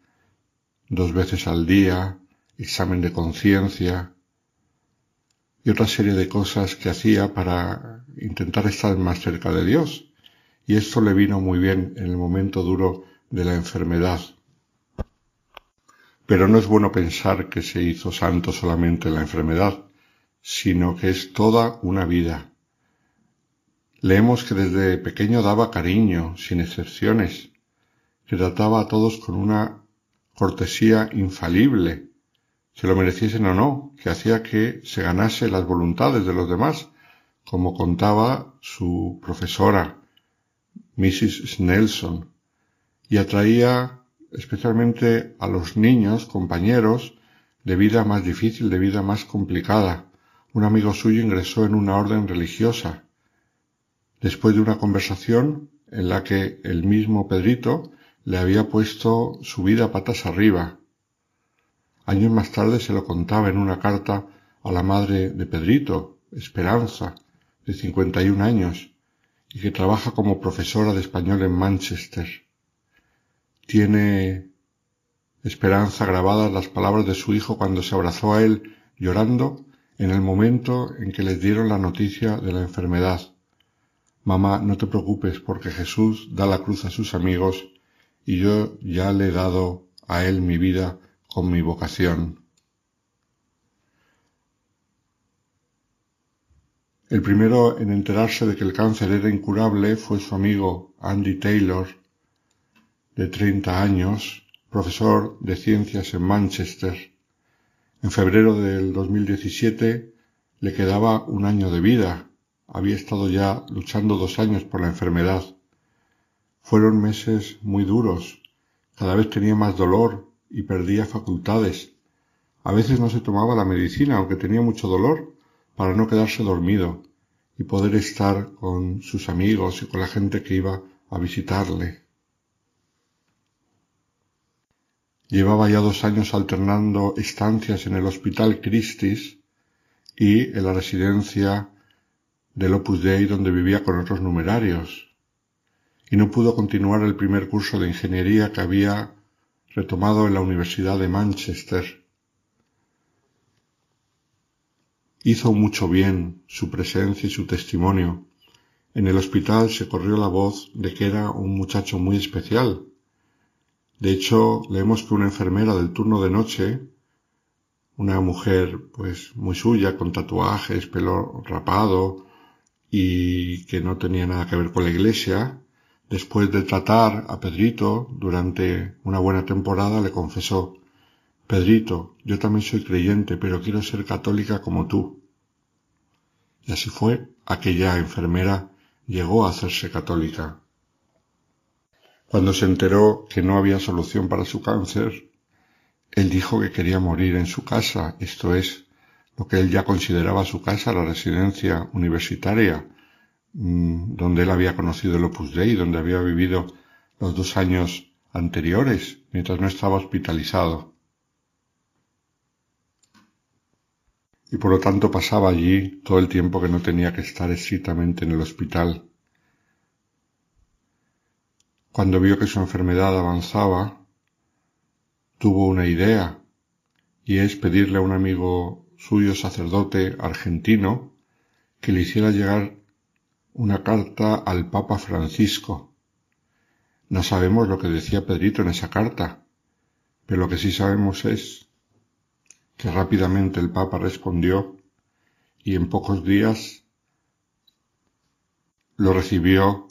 dos veces al día, examen de conciencia y otra serie de cosas que hacía para intentar estar más cerca de Dios. Y esto le vino muy bien en el momento duro de la enfermedad. Pero no es bueno pensar que se hizo santo solamente en la enfermedad, sino que es toda una vida Leemos que desde pequeño daba cariño, sin excepciones, que trataba a todos con una cortesía infalible, se lo mereciesen o no, que hacía que se ganase las voluntades de los demás, como contaba su profesora, Mrs. Nelson, y atraía especialmente a los niños, compañeros, de vida más difícil, de vida más complicada. Un amigo suyo ingresó en una orden religiosa. Después de una conversación en la que el mismo Pedrito le había puesto su vida patas arriba. Años más tarde se lo contaba en una carta a la madre de Pedrito, Esperanza, de 51 años, y que trabaja como profesora de español en Manchester. Tiene esperanza grabadas las palabras de su hijo cuando se abrazó a él llorando en el momento en que les dieron la noticia de la enfermedad. Mamá, no te preocupes porque Jesús da la cruz a sus amigos y yo ya le he dado a él mi vida con mi vocación. El primero en enterarse de que el cáncer era incurable fue su amigo Andy Taylor, de 30 años, profesor de ciencias en Manchester. En febrero del 2017 le quedaba un año de vida. Había estado ya luchando dos años por la enfermedad. Fueron meses muy duros. Cada vez tenía más dolor y perdía facultades. A veces no se tomaba la medicina, aunque tenía mucho dolor, para no quedarse dormido y poder estar con sus amigos y con la gente que iba a visitarle. Llevaba ya dos años alternando estancias en el Hospital Christie's y en la residencia del Opus Dei donde vivía con otros numerarios. Y no pudo continuar el primer curso de ingeniería que había retomado en la Universidad de Manchester. Hizo mucho bien su presencia y su testimonio. En el hospital se corrió la voz de que era un muchacho muy especial. De hecho, leemos que una enfermera del turno de noche, una mujer pues muy suya, con tatuajes, pelo rapado y que no tenía nada que ver con la iglesia, después de tratar a Pedrito durante una buena temporada, le confesó Pedrito, yo también soy creyente, pero quiero ser católica como tú. Y así fue, aquella enfermera llegó a hacerse católica. Cuando se enteró que no había solución para su cáncer, él dijo que quería morir en su casa, esto es, lo que él ya consideraba su casa, la residencia universitaria, mm, donde él había conocido el Opus Dei, donde había vivido los dos años anteriores, mientras no estaba hospitalizado. Y por lo tanto pasaba allí todo el tiempo que no tenía que estar estrictamente en el hospital. Cuando vio que su enfermedad avanzaba, tuvo una idea, y es pedirle a un amigo suyo sacerdote argentino que le hiciera llegar una carta al Papa Francisco. No sabemos lo que decía Pedrito en esa carta, pero lo que sí sabemos es que rápidamente el Papa respondió y en pocos días lo recibió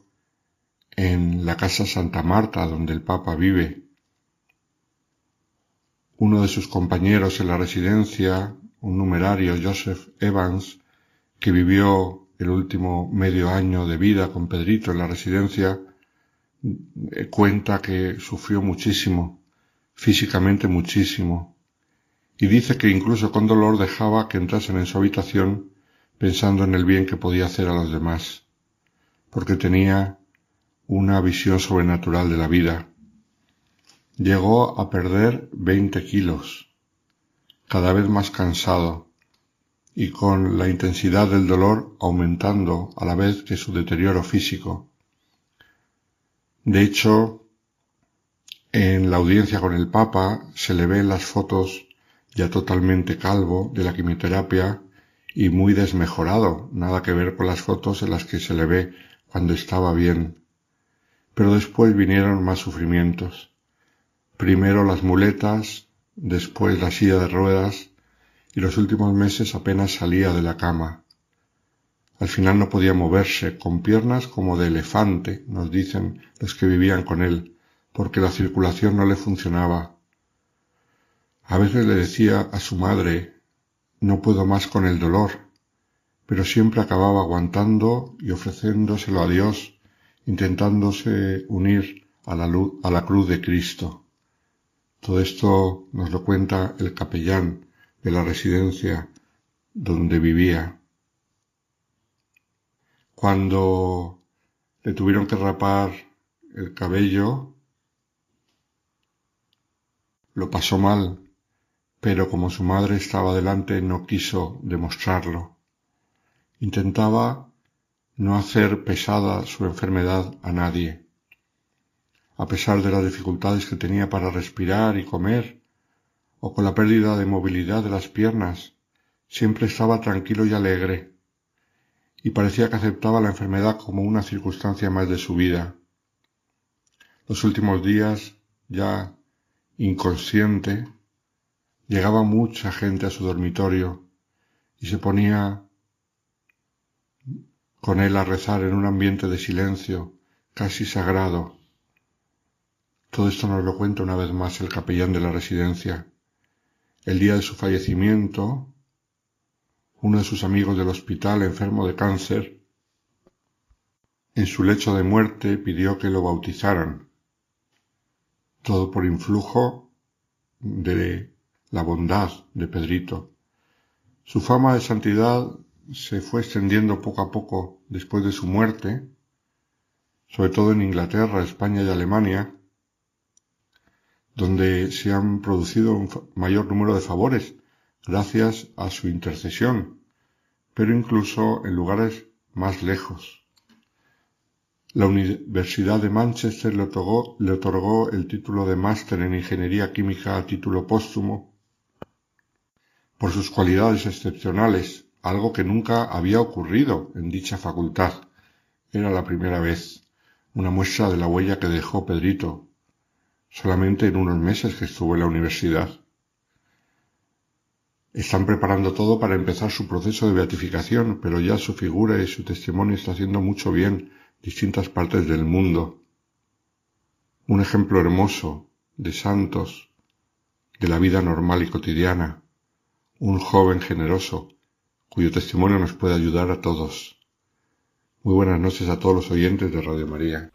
en la casa Santa Marta donde el Papa vive. Uno de sus compañeros en la residencia, un numerario, Joseph Evans, que vivió el último medio año de vida con Pedrito en la residencia, eh, cuenta que sufrió muchísimo, físicamente muchísimo, y dice que incluso con dolor dejaba que entrasen en su habitación pensando en el bien que podía hacer a los demás, porque tenía una visión sobrenatural de la vida. Llegó a perder veinte kilos, cada vez más cansado, y con la intensidad del dolor aumentando a la vez que su deterioro físico. De hecho, en la audiencia con el Papa se le ven las fotos ya totalmente calvo de la quimioterapia y muy desmejorado, nada que ver con las fotos en las que se le ve cuando estaba bien. Pero después vinieron más sufrimientos. Primero las muletas, después la silla de ruedas y los últimos meses apenas salía de la cama. Al final no podía moverse, con piernas como de elefante, nos dicen los que vivían con él, porque la circulación no le funcionaba a veces le decía a su madre no puedo más con el dolor, pero siempre acababa aguantando y ofreciéndoselo a Dios, intentándose unir a la, luz, a la cruz de Cristo. Todo esto nos lo cuenta el capellán de la residencia donde vivía. Cuando le tuvieron que rapar el cabello, lo pasó mal, pero como su madre estaba delante no quiso demostrarlo. Intentaba no hacer pesada su enfermedad a nadie. A pesar de las dificultades que tenía para respirar y comer, o con la pérdida de movilidad de las piernas, siempre estaba tranquilo y alegre, y parecía que aceptaba la enfermedad como una circunstancia más de su vida. Los últimos días, ya inconsciente, llegaba mucha gente a su dormitorio y se ponía con él a rezar en un ambiente de silencio casi sagrado. Todo esto nos lo cuenta una vez más el capellán de la residencia. El día de su fallecimiento, uno de sus amigos del hospital enfermo de cáncer, en su lecho de muerte pidió que lo bautizaran. Todo por influjo de la bondad de Pedrito. Su fama de santidad se fue extendiendo poco a poco después de su muerte, sobre todo en Inglaterra, España y Alemania, donde se han producido un mayor número de favores gracias a su intercesión, pero incluso en lugares más lejos. La Universidad de Manchester le otorgó, el título de máster en Ingeniería Química a título póstumo por sus cualidades excepcionales, algo que nunca había ocurrido en dicha facultad. Era la primera vez, una muestra de la huella que dejó Pedrito, solamente en unos meses que estuvo en la universidad. Están preparando todo para empezar su proceso de beatificación, pero ya su figura y su testimonio está haciendo mucho bien en distintas partes del mundo. Un ejemplo hermoso de santos, de la vida normal y cotidiana, un joven generoso, cuyo testimonio nos puede ayudar a todos. Muy buenas noches a todos los oyentes de Radio María.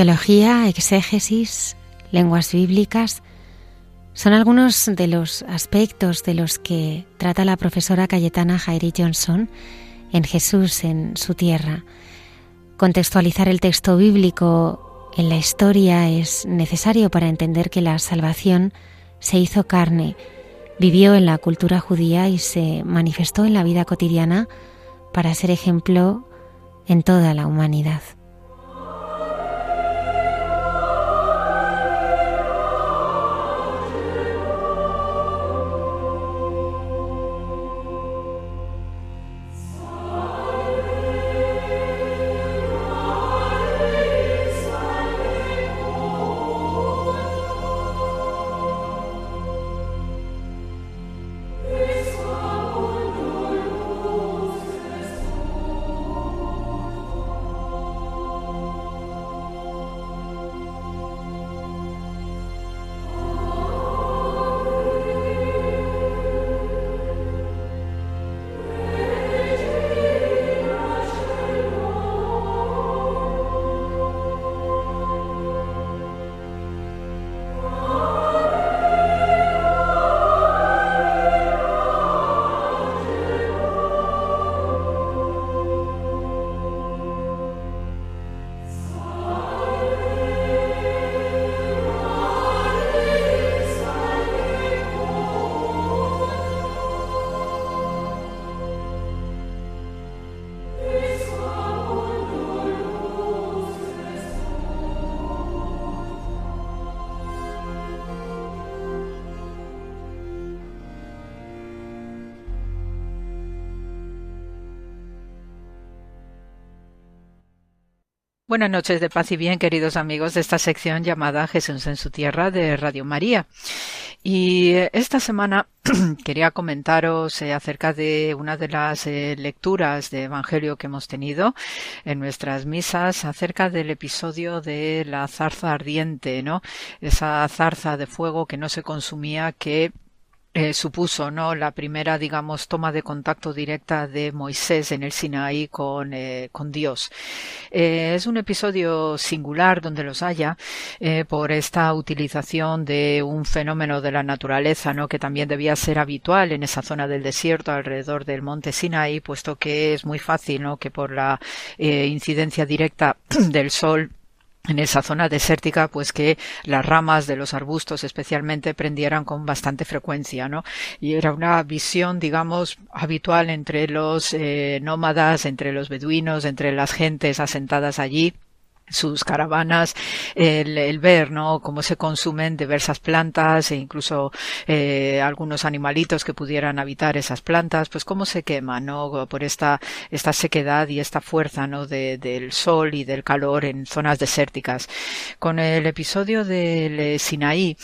Arqueología, exégesis, lenguas bíblicas son algunos de los aspectos de los que trata la profesora Cayetana Jairi Johnson en Jesús en su tierra. Contextualizar el texto bíblico en la historia es necesario para entender que la salvación se hizo carne, vivió en la cultura judía y se manifestó en la vida cotidiana para ser ejemplo en toda la humanidad. Buenas noches de paz y bien, queridos amigos de esta sección llamada Jesús en su tierra de Radio María. Y esta semana quería comentaros eh, acerca de una de las eh, lecturas de Evangelio que hemos tenido en nuestras misas, acerca del episodio de la zarza ardiente, ¿no? Esa zarza de fuego que no se consumía que eh, supuso no la primera digamos toma de contacto directa de Moisés en el Sinaí con, eh, con Dios. Eh, es un episodio singular donde los haya por esta utilización de un fenómeno de la naturaleza no que también debía ser habitual en esa zona del desierto alrededor del monte Sinaí puesto que es muy fácil no que por la incidencia directa del sol en esa zona desértica, pues que las ramas de los arbustos especialmente prendieran con bastante frecuencia, ¿no? Y era una visión, digamos, habitual entre los eh, nómadas, entre los beduinos, entre las gentes asentadas allí sus caravanas, el, ver, ¿no? Cómo se consumen diversas plantas e incluso eh, algunos animalitos que pudieran habitar esas plantas, pues cómo se queman, ¿no? Por esta, esta sequedad y esta fuerza, ¿no? De, del sol y del calor en zonas desérticas. Con el episodio del Sinaí,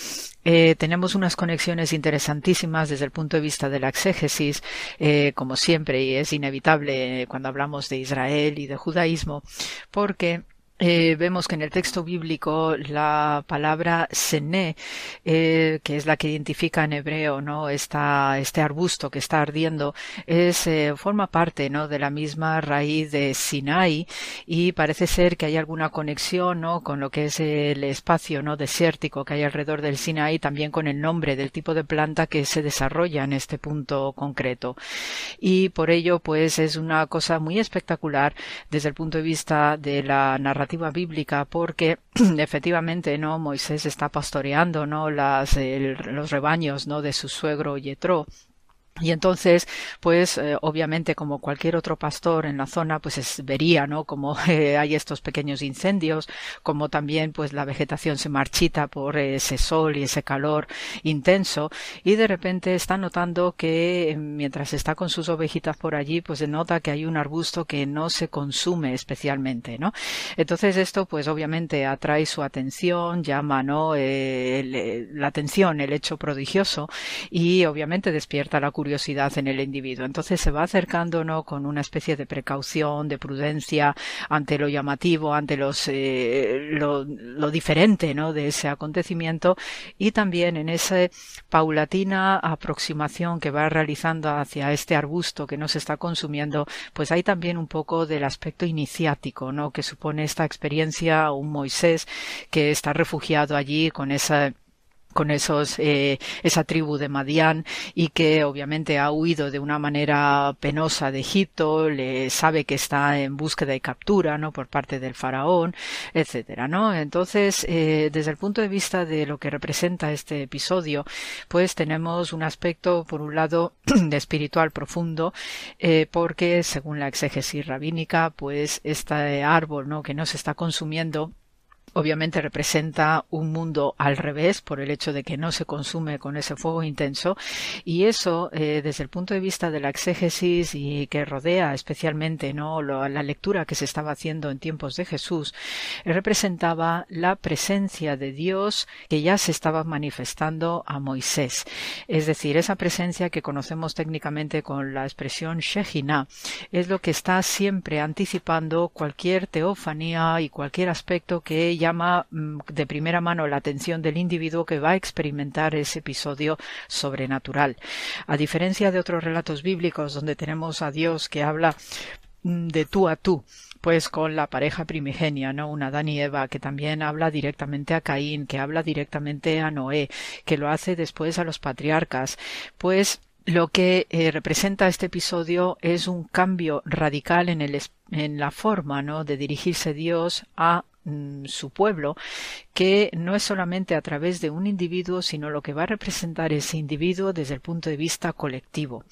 eh, tenemos unas conexiones interesantísimas desde el punto de vista de la exégesis, eh, como siempre, y es inevitable cuando hablamos de Israel y de judaísmo, porque eh, vemos que en el texto bíblico la palabra sené, eh, que es la que identifica en hebreo, ¿no? Esta, este arbusto que está ardiendo, es, eh, forma parte, ¿no? De la misma raíz de Sinai y parece ser que hay alguna conexión, ¿no? Con lo que es el espacio, ¿no? Desértico que hay alrededor del Sinai, también con el nombre del tipo de planta que se desarrolla en este punto concreto. Y por ello, pues, es una cosa muy espectacular desde el punto de vista de la narrativa bíblica porque efectivamente no Moisés está pastoreando no las los rebaños no de su suegro Yetro y entonces, pues, eh, obviamente, como cualquier otro pastor en la zona, pues vería, ¿no? Como eh, hay estos pequeños incendios, como también, pues, la vegetación se marchita por ese sol y ese calor intenso, y de repente está notando que eh, mientras está con sus ovejitas por allí, pues se nota que hay un arbusto que no se consume especialmente, ¿no? Entonces esto, pues, obviamente atrae su atención, llama, ¿no? la atención, el hecho prodigioso, y obviamente despierta la curiosidad curiosidad en el individuo. Entonces se va acercando ¿no? con una especie de precaución, de prudencia ante lo llamativo, ante los, eh, lo, lo, diferente ¿no? de ese acontecimiento y también en esa paulatina aproximación que va realizando hacia este arbusto que no se está consumiendo, pues hay también un poco del aspecto iniciático ¿no? que supone esta experiencia un Moisés que está refugiado allí con esa con esos eh, esa tribu de Madián y que obviamente ha huido de una manera penosa de Egipto, le sabe que está en búsqueda y captura, ¿no? por parte del faraón, etcétera, ¿no? Entonces, eh, desde el punto de vista de lo que representa este episodio, pues tenemos un aspecto por un lado de espiritual profundo, eh, porque según la exégesis rabínica, pues este árbol, ¿no? que no se está consumiendo obviamente representa un mundo al revés por el hecho de que no se consume con ese fuego intenso. Y eso eh, desde el punto de vista de la exégesis y que rodea especialmente no la lectura que se estaba haciendo en tiempos de Jesús representaba la presencia de Dios que ya se estaba manifestando a Moisés. Es decir esa presencia que conocemos técnicamente con la expresión Shejina es lo que está siempre anticipando cualquier teofanía y cualquier aspecto que ella llama mm, de primera mano la atención del individuo que va a experimentar ese episodio sobrenatural. A diferencia de otros relatos bíblicos donde tenemos a Dios que habla mm, de tú a tú, pues con la pareja primigenia, ¿no? Una Adán y Eva, que también habla directamente a Caín, que habla directamente a Noé, que lo hace después a los patriarcas, pues lo que eh, representa este episodio es un cambio radical en, el, en la forma ¿no? de dirigirse Dios a Mm, su pueblo, que no es solamente a través de un individuo, sino lo que va a representar ese individuo desde el punto de vista colectivo.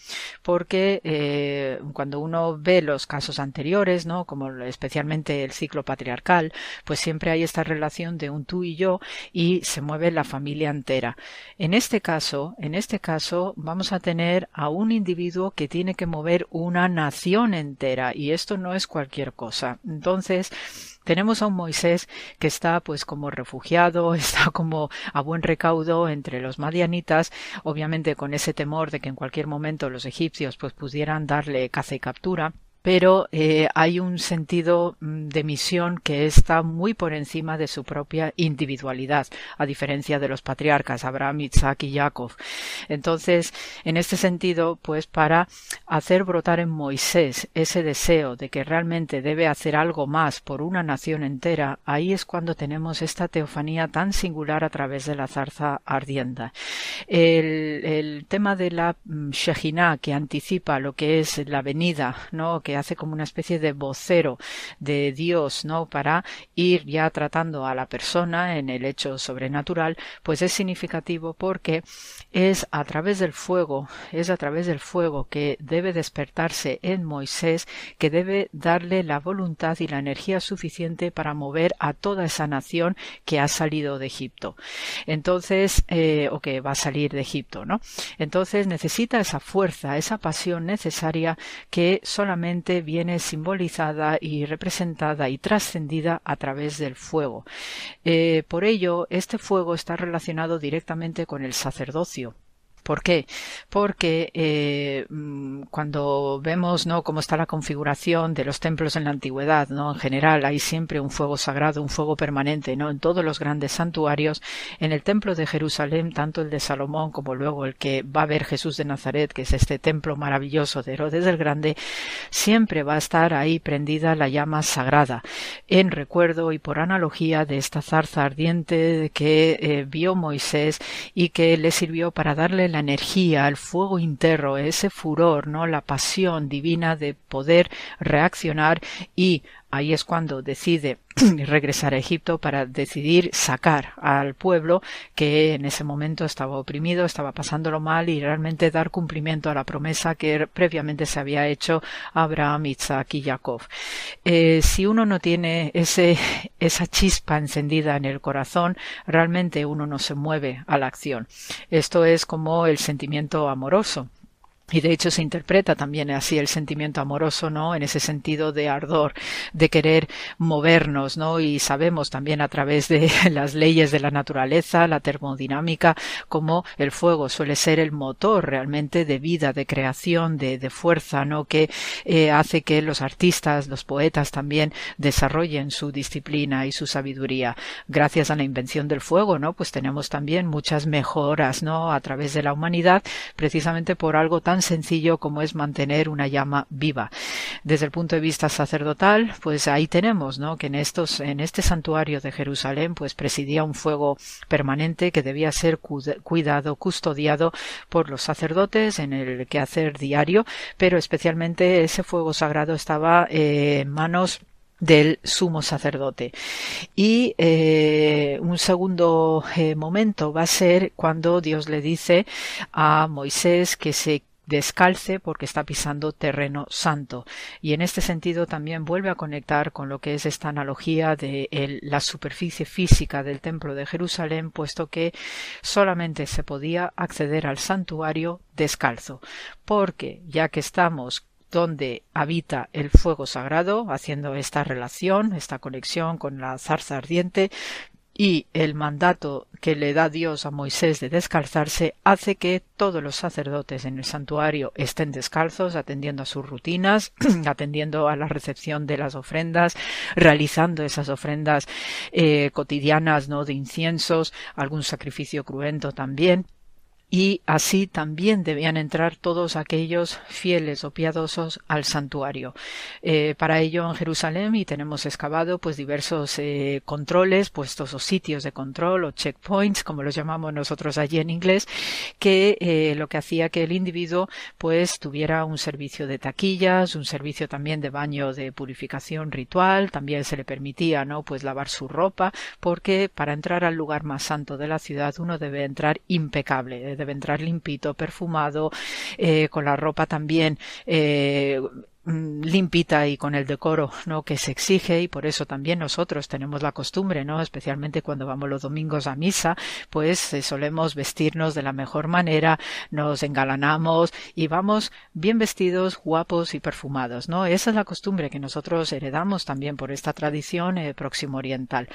Porque eh, cuando uno ve los casos anteriores, ¿no? como especialmente el ciclo patriarcal, pues siempre hay esta relación de un tú y yo y se mueve la familia entera. En este caso, en este caso, vamos a tener a un individuo que tiene que mover una nación entera y esto no es cualquier cosa. Entonces, tenemos a un Moisés que está pues como refugiado, está como a buen recaudo entre los madianitas, obviamente con ese temor de que en cualquier momento los egipcios pues pudieran darle caza y captura pero eh, hay un sentido mm, de misión que está muy por encima de su propia individualidad, a diferencia de los patriarcas Abraham, Isaac y Jacob. Entonces, en este sentido, pues para hacer brotar en Moisés ese deseo de que realmente debe hacer algo más por una nación entera, ahí es cuando tenemos esta teofanía tan singular a través de la zarza ardienda. El, tema de la mm, Shejina que anticipa lo que es la venida, ¿no? que hace como una especie de vocero de Dios, ¿no? Para ir ya tratando a la persona en el hecho sobrenatural, pues es significativo porque es a través del fuego, es a través del fuego que debe despertarse en Moisés, que debe darle la voluntad y la energía suficiente para mover a toda esa nación que ha salido de Egipto. Entonces, eh, o que va a salir de Egipto, ¿no? Entonces necesita esa fuerza, esa pasión necesaria que solamente viene simbolizada y representada y trascendida a través del fuego. Eh, por ello, este fuego está relacionado directamente con el sacerdocio. ¿Por qué? Porque eh, mm, cuando vemos ¿no? cómo está la configuración de los templos en la antigüedad, ¿no? en general hay siempre un fuego sagrado, un fuego permanente, ¿no? en todos los grandes santuarios, en el templo de Jerusalén, tanto el de Salomón como luego el que va a ver Jesús de Nazaret, que es este templo maravilloso de Herodes el Grande, siempre va a estar ahí prendida la llama sagrada, en recuerdo y por analogía de esta zarza ardiente que eh, vio Moisés y que le sirvió para darle la energía, el fuego interno, ese furor, ¿no? La pasión divina de poder reaccionar y ahí es cuando decide regresar a Egipto para decidir sacar al pueblo que en ese momento estaba oprimido, estaba pasándolo mal y realmente dar cumplimiento a la promesa que previamente se había hecho a Abraham, Isaac y Jacob. Eh, si uno no tiene ese, esa chispa encendida en el corazón, realmente uno no se mueve a la acción. Esto es como el sentimiento amoroso. Y de hecho se interpreta también así el sentimiento amoroso, ¿no? En ese sentido de ardor, de querer movernos, ¿no? Y sabemos también a través de las leyes de la naturaleza, la termodinámica, como el fuego suele ser el motor realmente de vida, de creación, de, de fuerza, ¿no? Que eh, hace que los artistas, los poetas también desarrollen su disciplina y su sabiduría. Gracias a la invención del fuego, ¿no? Pues tenemos también muchas mejoras, ¿no? A través de la humanidad, precisamente por algo tan sencillo como es mantener una llama viva. Desde el punto de vista sacerdotal, pues ahí tenemos, ¿no? Que en estos, en este santuario de Jerusalén, pues presidía un fuego permanente que debía ser cuidado, custodiado por los sacerdotes en el quehacer diario, pero especialmente ese fuego sagrado estaba eh, en manos del sumo sacerdote. Y eh, un segundo eh, momento va a ser cuando Dios le dice a Moisés que se descalce porque está pisando terreno santo. Y en este sentido también vuelve a conectar con lo que es esta analogía de la superficie física del templo de Jerusalén, puesto que solamente se podía acceder al santuario descalzo, porque ya que estamos donde habita el fuego sagrado, haciendo esta relación, esta conexión con la zarza ardiente, y el mandato que le da Dios a Moisés de descalzarse hace que todos los sacerdotes en el santuario estén descalzos, atendiendo a sus rutinas, atendiendo a la recepción de las ofrendas, realizando esas ofrendas eh, cotidianas, ¿no? de inciensos, algún sacrificio cruento también y así también debían entrar todos aquellos fieles o piadosos al santuario. Eh, para ello en Jerusalén y tenemos excavado pues diversos eh, controles, puestos o sitios de control o checkpoints, como los llamamos nosotros allí en inglés, que eh, lo que hacía que el individuo pues tuviera un servicio de taquillas, un servicio también de baño de purificación ritual, también se le permitía no pues lavar su ropa, porque para entrar al lugar más santo de la ciudad uno debe entrar impecable, debe entrar limpito, perfumado, eh, con la ropa también eh, mm, limpita y con el decoro no que se exige y por eso también nosotros tenemos la costumbre no especialmente cuando vamos los domingos a misa pues eh, solemos vestirnos de la mejor manera nos engalanamos y vamos bien vestidos guapos y perfumados no esa es la costumbre que nosotros heredamos también por esta tradición próximo oriental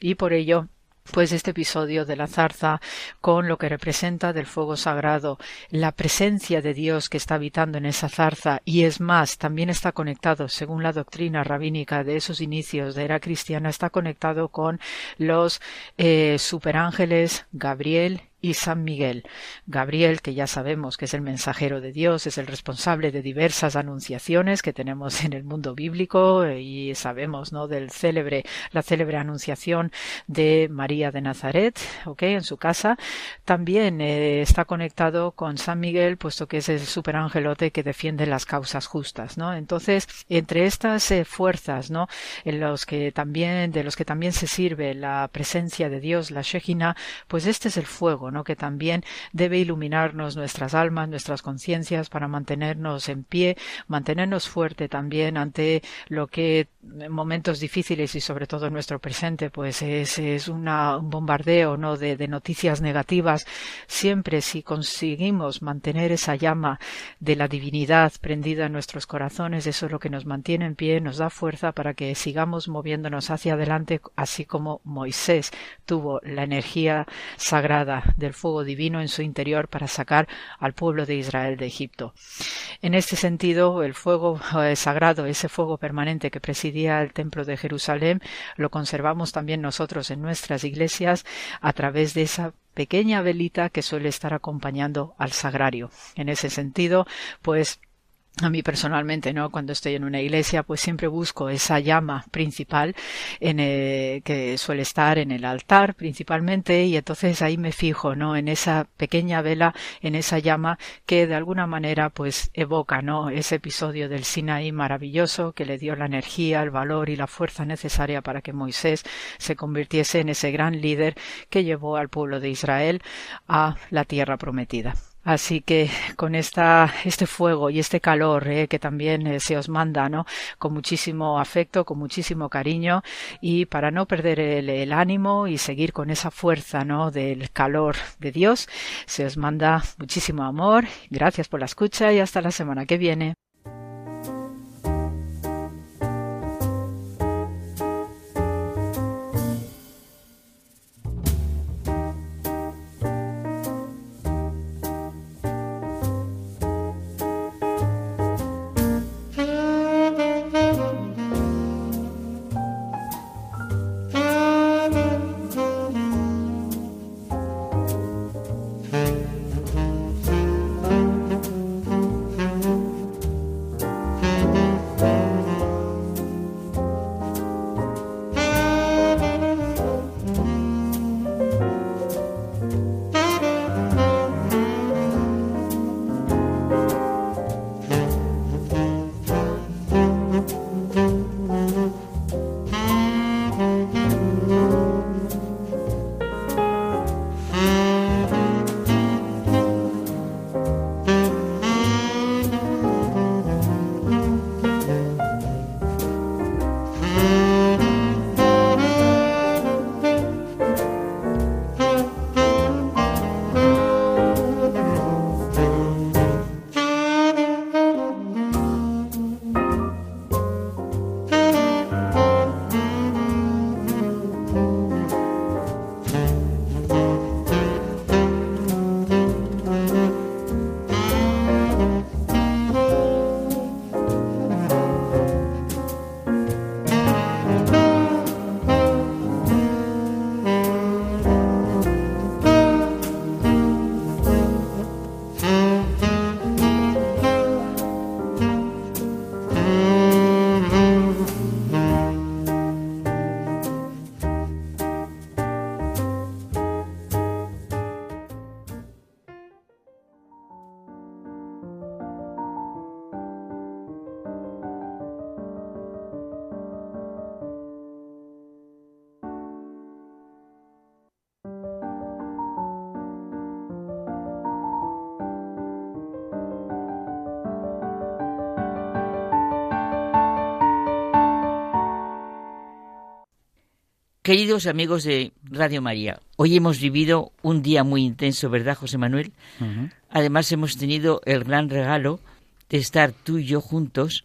y por ello pues este episodio de la zarza con lo que representa del fuego sagrado, la presencia de Dios que está habitando en esa zarza. Y es más, también está conectado, según la doctrina rabínica de esos inicios de era cristiana, está conectado con los eh, superángeles Gabriel y San Miguel. Gabriel, que ya sabemos que es el mensajero de Dios, es el responsable de diversas anunciaciones que tenemos en el mundo bíblico eh, y sabemos, ¿no? Del célebre, la célebre anunciación de María de Nazaret, ¿ok? En su casa. También eh, está conectado con San Miguel, puesto que es el superangelote que defiende las causas justas, ¿no? Entonces, entre estas eh, fuerzas, ¿no? En los que también, de los que también se sirve la presencia de Dios, la Shejina, pues este es el fuego, que también debe iluminarnos nuestras almas, nuestras conciencias para mantenernos en pie, mantenernos fuerte también ante lo que en momentos difíciles y sobre todo en nuestro presente, pues es, un bombardeo ¿no? de noticias negativas. Siempre si conseguimos mantener esa llama de la divinidad prendida en nuestros corazones, eso es lo que nos mantiene en pie, nos da fuerza para que sigamos moviéndonos hacia adelante, así como Moisés tuvo la energía sagrada del fuego divino en su interior para sacar al pueblo de Israel de Egipto. En este sentido, el fuego eh, sagrado, ese fuego permanente que presidía el templo de Jerusalén, lo conservamos también nosotros en nuestras iglesias a través de esa pequeña velita que suele estar acompañando al sagrario. En ese sentido, pues a mí personalmente, ¿no? Cuando estoy en una iglesia, pues siempre busco esa llama principal en que suele estar en el altar principalmente y entonces ahí me fijo, ¿no? En esa pequeña vela, en esa llama que de alguna manera pues evoca, ¿no? Ese episodio del Sinaí maravilloso que le dio la energía, el valor y la fuerza necesaria para que Moisés se convirtiese en ese gran líder que llevó al pueblo de Israel a la tierra prometida. Así que con esta, este fuego y este calor eh, que también eh, se os manda, ¿no? Con muchísimo afecto, con muchísimo cariño y para no perder el, el, ánimo y seguir con esa fuerza, ¿no? Del calor de Dios, se os manda muchísimo amor. Gracias por la escucha y hasta la semana que viene. Queridos amigos de Radio María, hoy hemos vivido un día muy intenso, ¿verdad, José Manuel? Además hemos tenido el gran regalo de estar tú y yo juntos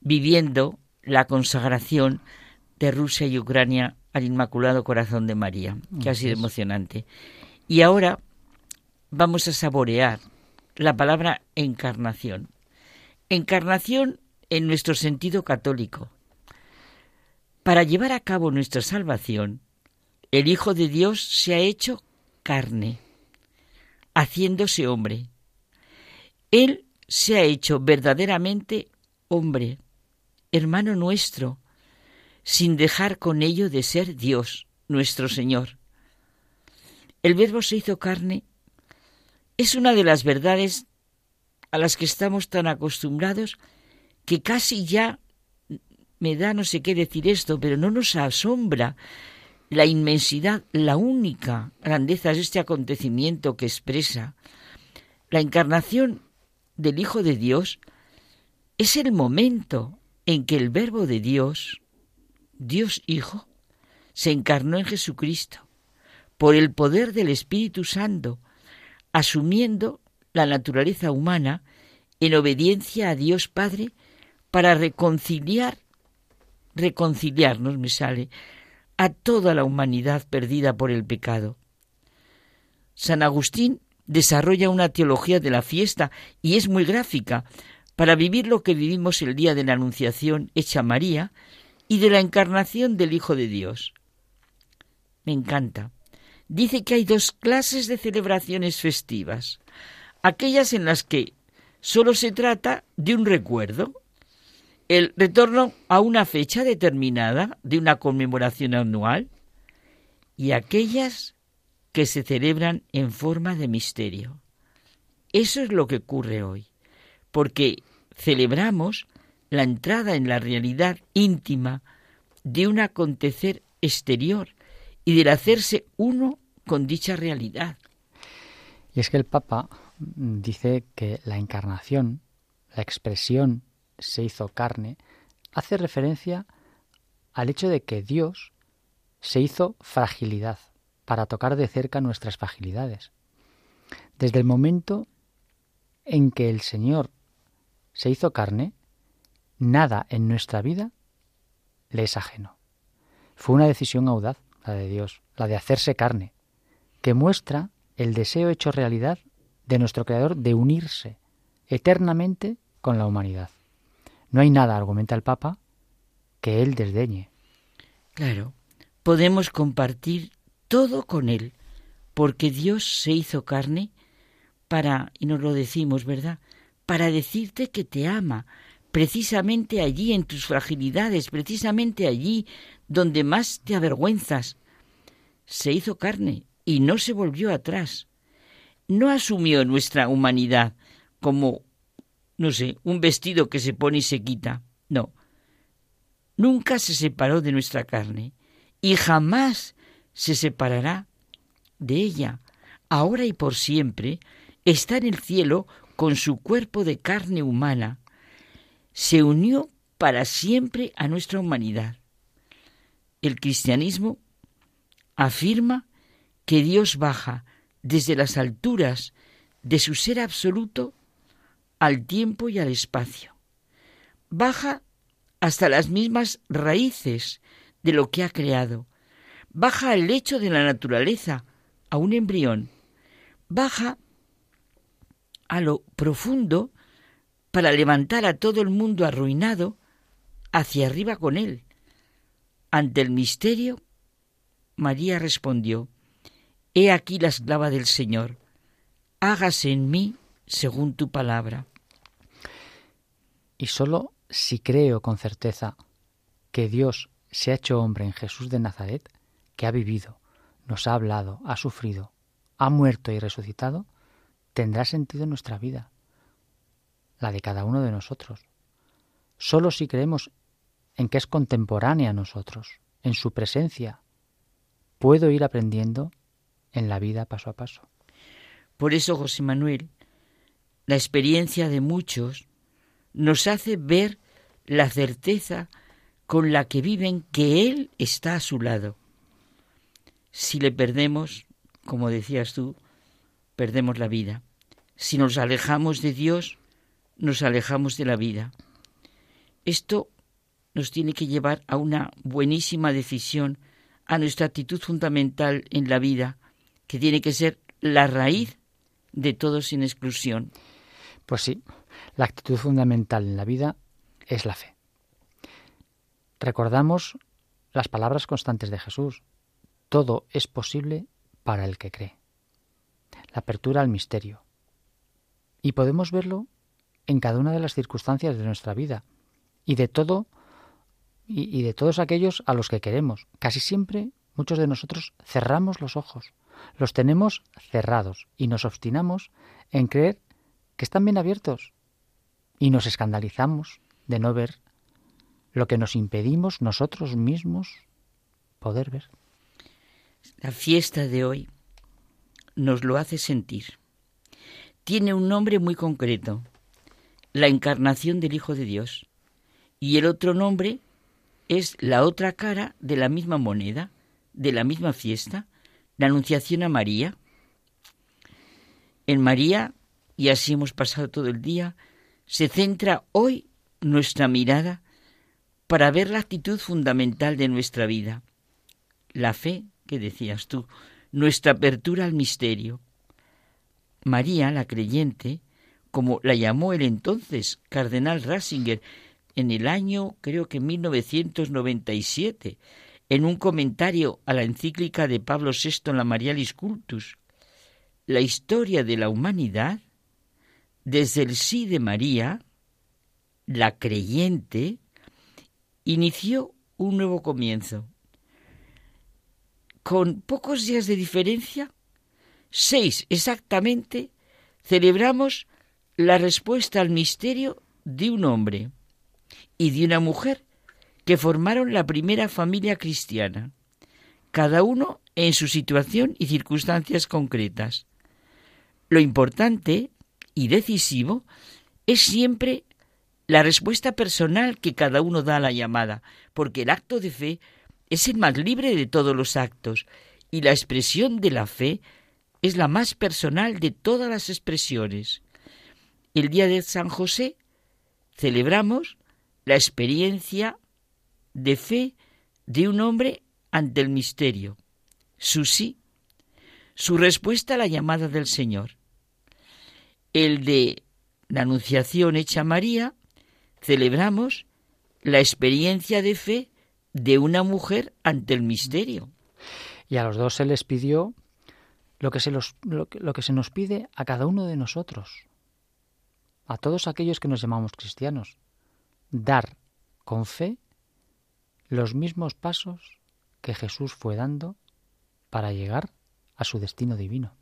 viviendo la consagración de Rusia y Ucrania al Inmaculado Corazón de María, que ha sido emocionante. Y ahora vamos a saborear la palabra encarnación. Encarnación en nuestro sentido católico para llevar a cabo nuestra salvación, el Hijo de Dios se ha hecho carne, haciéndose hombre. Él se ha hecho verdaderamente hombre, hermano nuestro, sin dejar con ello de ser Dios, nuestro Señor. El Verbo se hizo carne es una de las verdades a las que estamos tan acostumbrados que casi ya me da no sé qué decir esto, pero no nos asombra la inmensidad, la única grandeza de este acontecimiento que expresa la encarnación del Hijo de Dios, es el momento en que el Verbo de Dios, Dios Hijo, se encarnó en Jesucristo por el poder del Espíritu Santo, asumiendo la naturaleza humana en obediencia a Dios Padre para reconciliar reconciliarnos, me sale, a toda la humanidad perdida por el pecado. San Agustín desarrolla una teología de la fiesta y es muy gráfica para vivir lo que vivimos el día de la Anunciación hecha María y de la encarnación del Hijo de Dios. Me encanta. Dice que hay dos clases de celebraciones festivas. Aquellas en las que solo se trata de un recuerdo, el retorno a una fecha determinada de una conmemoración anual y aquellas que se celebran en forma de misterio. Eso es lo que ocurre hoy, porque celebramos la entrada en la realidad íntima de un acontecer exterior y del hacerse uno con dicha realidad. Y es que el Papa dice que la encarnación, la expresión se hizo carne, hace referencia al hecho de que Dios se hizo fragilidad para tocar de cerca nuestras fragilidades. Desde el momento en que el Señor se hizo carne, nada en nuestra vida le es ajeno. Fue una decisión audaz, la de Dios, la de hacerse carne, que muestra el deseo hecho realidad de nuestro Creador de unirse eternamente con la humanidad. No hay nada, argumenta el Papa, que él desdeñe. Claro, podemos compartir todo con él, porque Dios se hizo carne para, y nos lo decimos, ¿verdad? Para decirte que te ama, precisamente allí en tus fragilidades, precisamente allí donde más te avergüenzas. Se hizo carne y no se volvió atrás. No asumió nuestra humanidad como no sé, un vestido que se pone y se quita. No. Nunca se separó de nuestra carne y jamás se separará de ella. Ahora y por siempre está en el cielo con su cuerpo de carne humana. Se unió para siempre a nuestra humanidad. El cristianismo afirma que Dios baja desde las alturas de su ser absoluto al tiempo y al espacio. Baja hasta las mismas raíces de lo que ha creado. Baja al lecho de la naturaleza, a un embrión. Baja a lo profundo para levantar a todo el mundo arruinado hacia arriba con él. Ante el misterio, María respondió, He aquí la esclava del Señor, hágase en mí según tu palabra. Y sólo si creo con certeza que Dios se ha hecho hombre en Jesús de Nazaret, que ha vivido, nos ha hablado, ha sufrido, ha muerto y resucitado, tendrá sentido nuestra vida, la de cada uno de nosotros. Sólo si creemos en que es contemporánea a nosotros, en su presencia, puedo ir aprendiendo en la vida paso a paso. Por eso, José Manuel, la experiencia de muchos nos hace ver la certeza con la que viven que Él está a su lado. Si le perdemos, como decías tú, perdemos la vida. Si nos alejamos de Dios, nos alejamos de la vida. Esto nos tiene que llevar a una buenísima decisión, a nuestra actitud fundamental en la vida, que tiene que ser la raíz de todo sin exclusión. Pues sí, la actitud fundamental en la vida es la fe. Recordamos las palabras constantes de Jesús. Todo es posible para el que cree. La apertura al misterio. Y podemos verlo en cada una de las circunstancias de nuestra vida y de todo y, de todos aquellos a los que queremos. Casi siempre muchos de nosotros cerramos los ojos, los tenemos cerrados y nos obstinamos en creer que están bien abiertos y nos escandalizamos de no ver lo que nos impedimos nosotros mismos poder ver. La fiesta de hoy nos lo hace sentir. Tiene un nombre muy concreto, la encarnación del Hijo de Dios. Y el otro nombre es la otra cara de la misma moneda, de la misma fiesta, la Anunciación a María. En María, y así hemos pasado todo el día, se centra hoy nuestra mirada para ver la actitud fundamental de nuestra vida, la fe, que decías tú, nuestra apertura al misterio. María, la creyente, como la llamó el entonces cardenal Ratzinger en el año, creo que 1997, en un comentario a la encíclica de Pablo VI en la Marialis Cultus, la historia de la humanidad, desde el sí de María, la creyente, inició un nuevo comienzo. Con pocos días de diferencia, seis exactamente, celebramos la respuesta al misterio de un hombre y de una mujer que formaron la primera familia cristiana, cada uno en su situación y circunstancias concretas. Lo importante y decisivo es siempre la respuesta personal que cada uno da a la llamada, porque el acto de fe es el más libre de todos los actos y la expresión de la fe es la más personal de todas las expresiones. El día de San José celebramos la experiencia de fe de un hombre ante el misterio, su sí, su respuesta a la llamada del Señor. El de la Anunciación hecha María celebramos la experiencia de fe de una mujer ante el misterio. Y a los dos se les pidió lo que se, lo, lo que se nos pide a cada uno de nosotros, a todos aquellos que nos llamamos cristianos, dar con fe los mismos pasos que Jesús fue dando para llegar a su destino divino.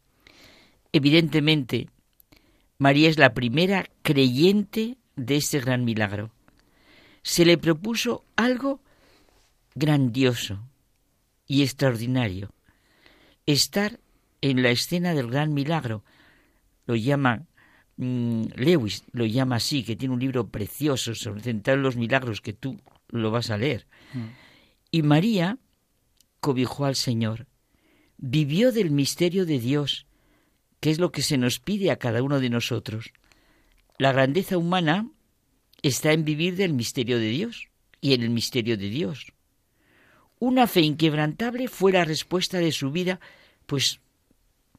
Evidentemente, María es la primera creyente de ese gran milagro. Se le propuso algo grandioso y extraordinario, estar en la escena del gran milagro. Lo llama mm, Lewis, lo llama así, que tiene un libro precioso sobre centrar los milagros que tú lo vas a leer. Mm. Y María cobijó al Señor, vivió del misterio de Dios, que es lo que se nos pide a cada uno de nosotros. La grandeza humana está en vivir del misterio de Dios y en el misterio de Dios. Una fe inquebrantable fue la respuesta de su vida, pues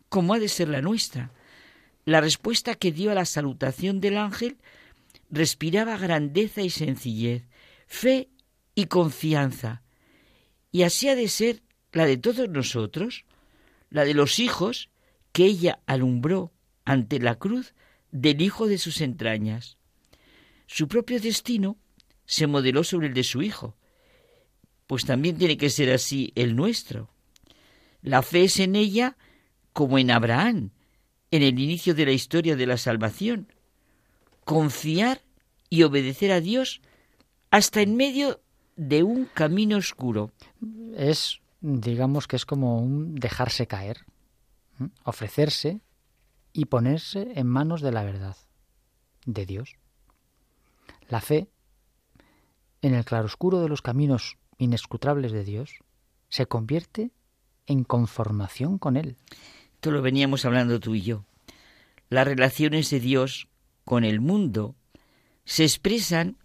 como ha de ser la nuestra. La respuesta que dio a la salutación del ángel respiraba grandeza y sencillez, fe y confianza. Y así ha de ser la de todos nosotros, la de los hijos que ella alumbró ante la cruz del Hijo de sus entrañas. Su propio destino se modeló sobre el de su Hijo, pues también tiene que ser así el nuestro. La fe es en ella como en Abraham, en el inicio de la historia de la salvación. Confiar y obedecer a Dios hasta en medio de un camino oscuro. Es, digamos que es como un dejarse caer, ofrecerse y ponerse en manos de la verdad, de Dios. La fe en el claroscuro de los caminos inescrutables de Dios, se convierte en conformación con Él. Esto lo veníamos hablando tú y yo. Las relaciones de Dios con el mundo se expresan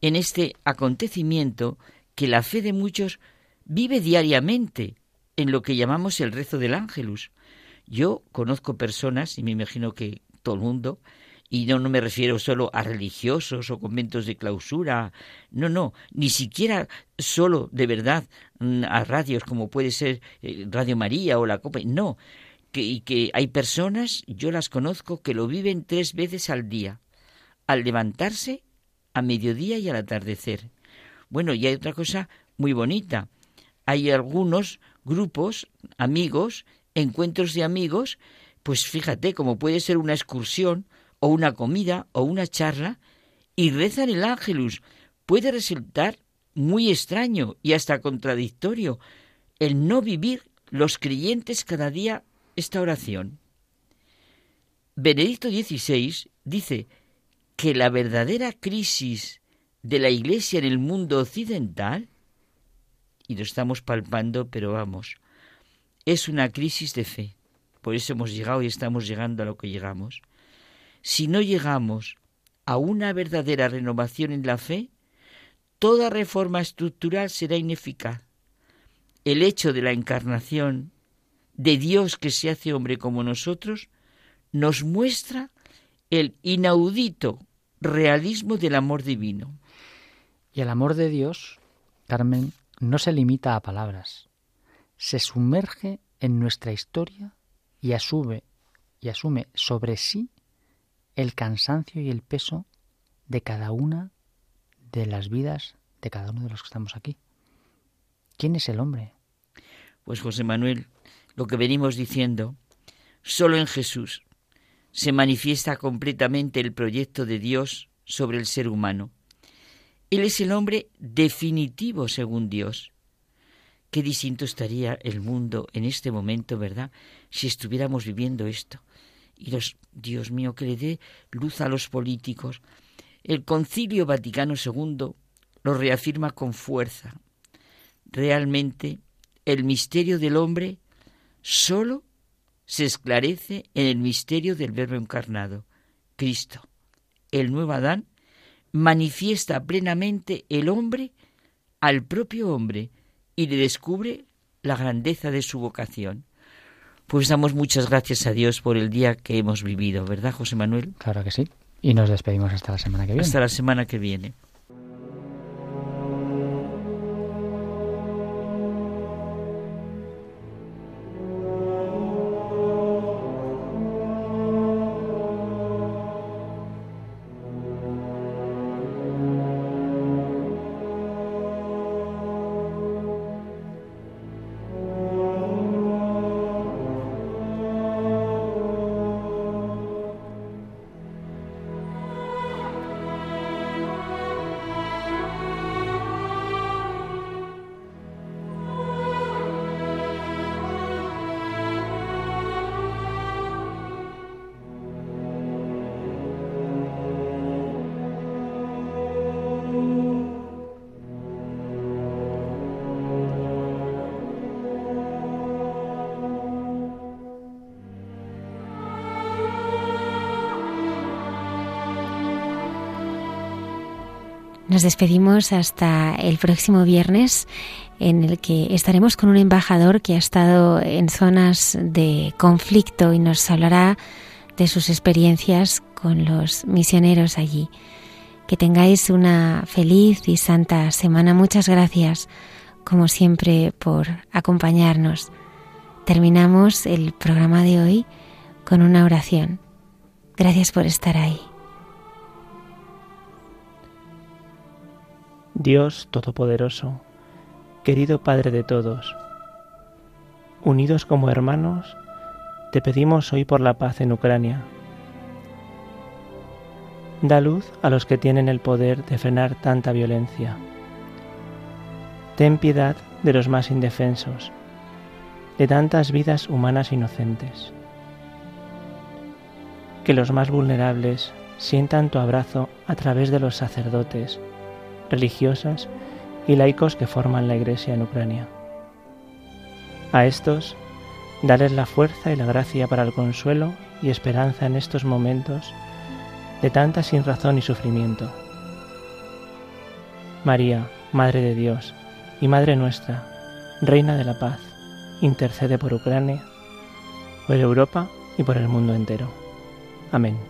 en este acontecimiento que la fe de muchos vive diariamente en lo que llamamos el rezo del ángelus. Yo conozco personas, y me imagino que todo el mundo, y no, no me refiero solo a religiosos o conventos de clausura, no, no, ni siquiera solo de verdad mm, a radios como puede ser eh, Radio María o la Copa, no, que, hay personas, yo las conozco, que lo viven tres veces al día, al levantarse, a mediodía y al atardecer. Bueno, y hay otra cosa muy bonita. Hay algunos grupos, amigos, encuentros de amigos, pues fíjate, como puede ser una excursión, o una comida o una charla y rezan el ángelus. Puede resultar muy extraño y hasta contradictorio el no vivir los creyentes cada día esta oración. Benedicto XVI dice que la verdadera crisis de la Iglesia en el mundo occidental, y lo estamos palpando, pero vamos, es una crisis de fe. Por eso hemos llegado y estamos llegando a lo que llegamos. Si no llegamos a una verdadera renovación en la fe, toda reforma estructural será ineficaz. El hecho de la encarnación de Dios que se hace hombre como nosotros nos muestra el inaudito realismo del amor divino. Y el amor de Dios, Carmen, no se limita a palabras. Se sumerge en nuestra historia y asume, y asume sobre sí el cansancio y el peso de cada una de las vidas de cada uno de los que estamos aquí. ¿Quién es el hombre? Pues José Manuel, lo que venimos diciendo, solo en Jesús se manifiesta completamente el proyecto de Dios sobre el ser humano. Él es el hombre definitivo según Dios. Qué distinto estaría el mundo en este momento, ¿verdad? Si estuviéramos viviendo esto y Dios mío, que le dé luz a los políticos. El Concilio Vaticano II lo reafirma con fuerza. Realmente, el misterio del hombre solo se esclarece en el misterio del Verbo encarnado, Cristo. El nuevo Adán manifiesta plenamente el hombre al propio hombre y le descubre la grandeza de su vocación. Pues damos muchas gracias a Dios por el día que hemos vivido, ¿verdad, José Manuel? Claro que sí. Y nos despedimos hasta la semana que viene. Hasta la semana que viene. Nos despedimos hasta el próximo viernes en el que estaremos con un embajador que ha estado en zonas de conflicto y nos hablará de sus experiencias con los misioneros allí. Que tengáis una feliz y santa semana. Muchas gracias, como siempre, por acompañarnos. Terminamos el programa de hoy con una oración. Gracias por estar ahí. Dios Todopoderoso, querido Padre de todos, unidos como hermanos, te pedimos hoy por la paz en Ucrania. Da luz a los que tienen el poder de frenar tanta violencia. Ten piedad de los más indefensos, de tantas vidas humanas inocentes. Que los más vulnerables sientan tu abrazo a través de los sacerdotes religiosas y laicos que forman la Iglesia en Ucrania. A estos, darles la fuerza y la gracia para el consuelo y esperanza en estos momentos de tanta sinrazón y sufrimiento. María, Madre de Dios y Madre nuestra, Reina de la Paz, intercede por Ucrania, por Europa y por el mundo entero. Amén.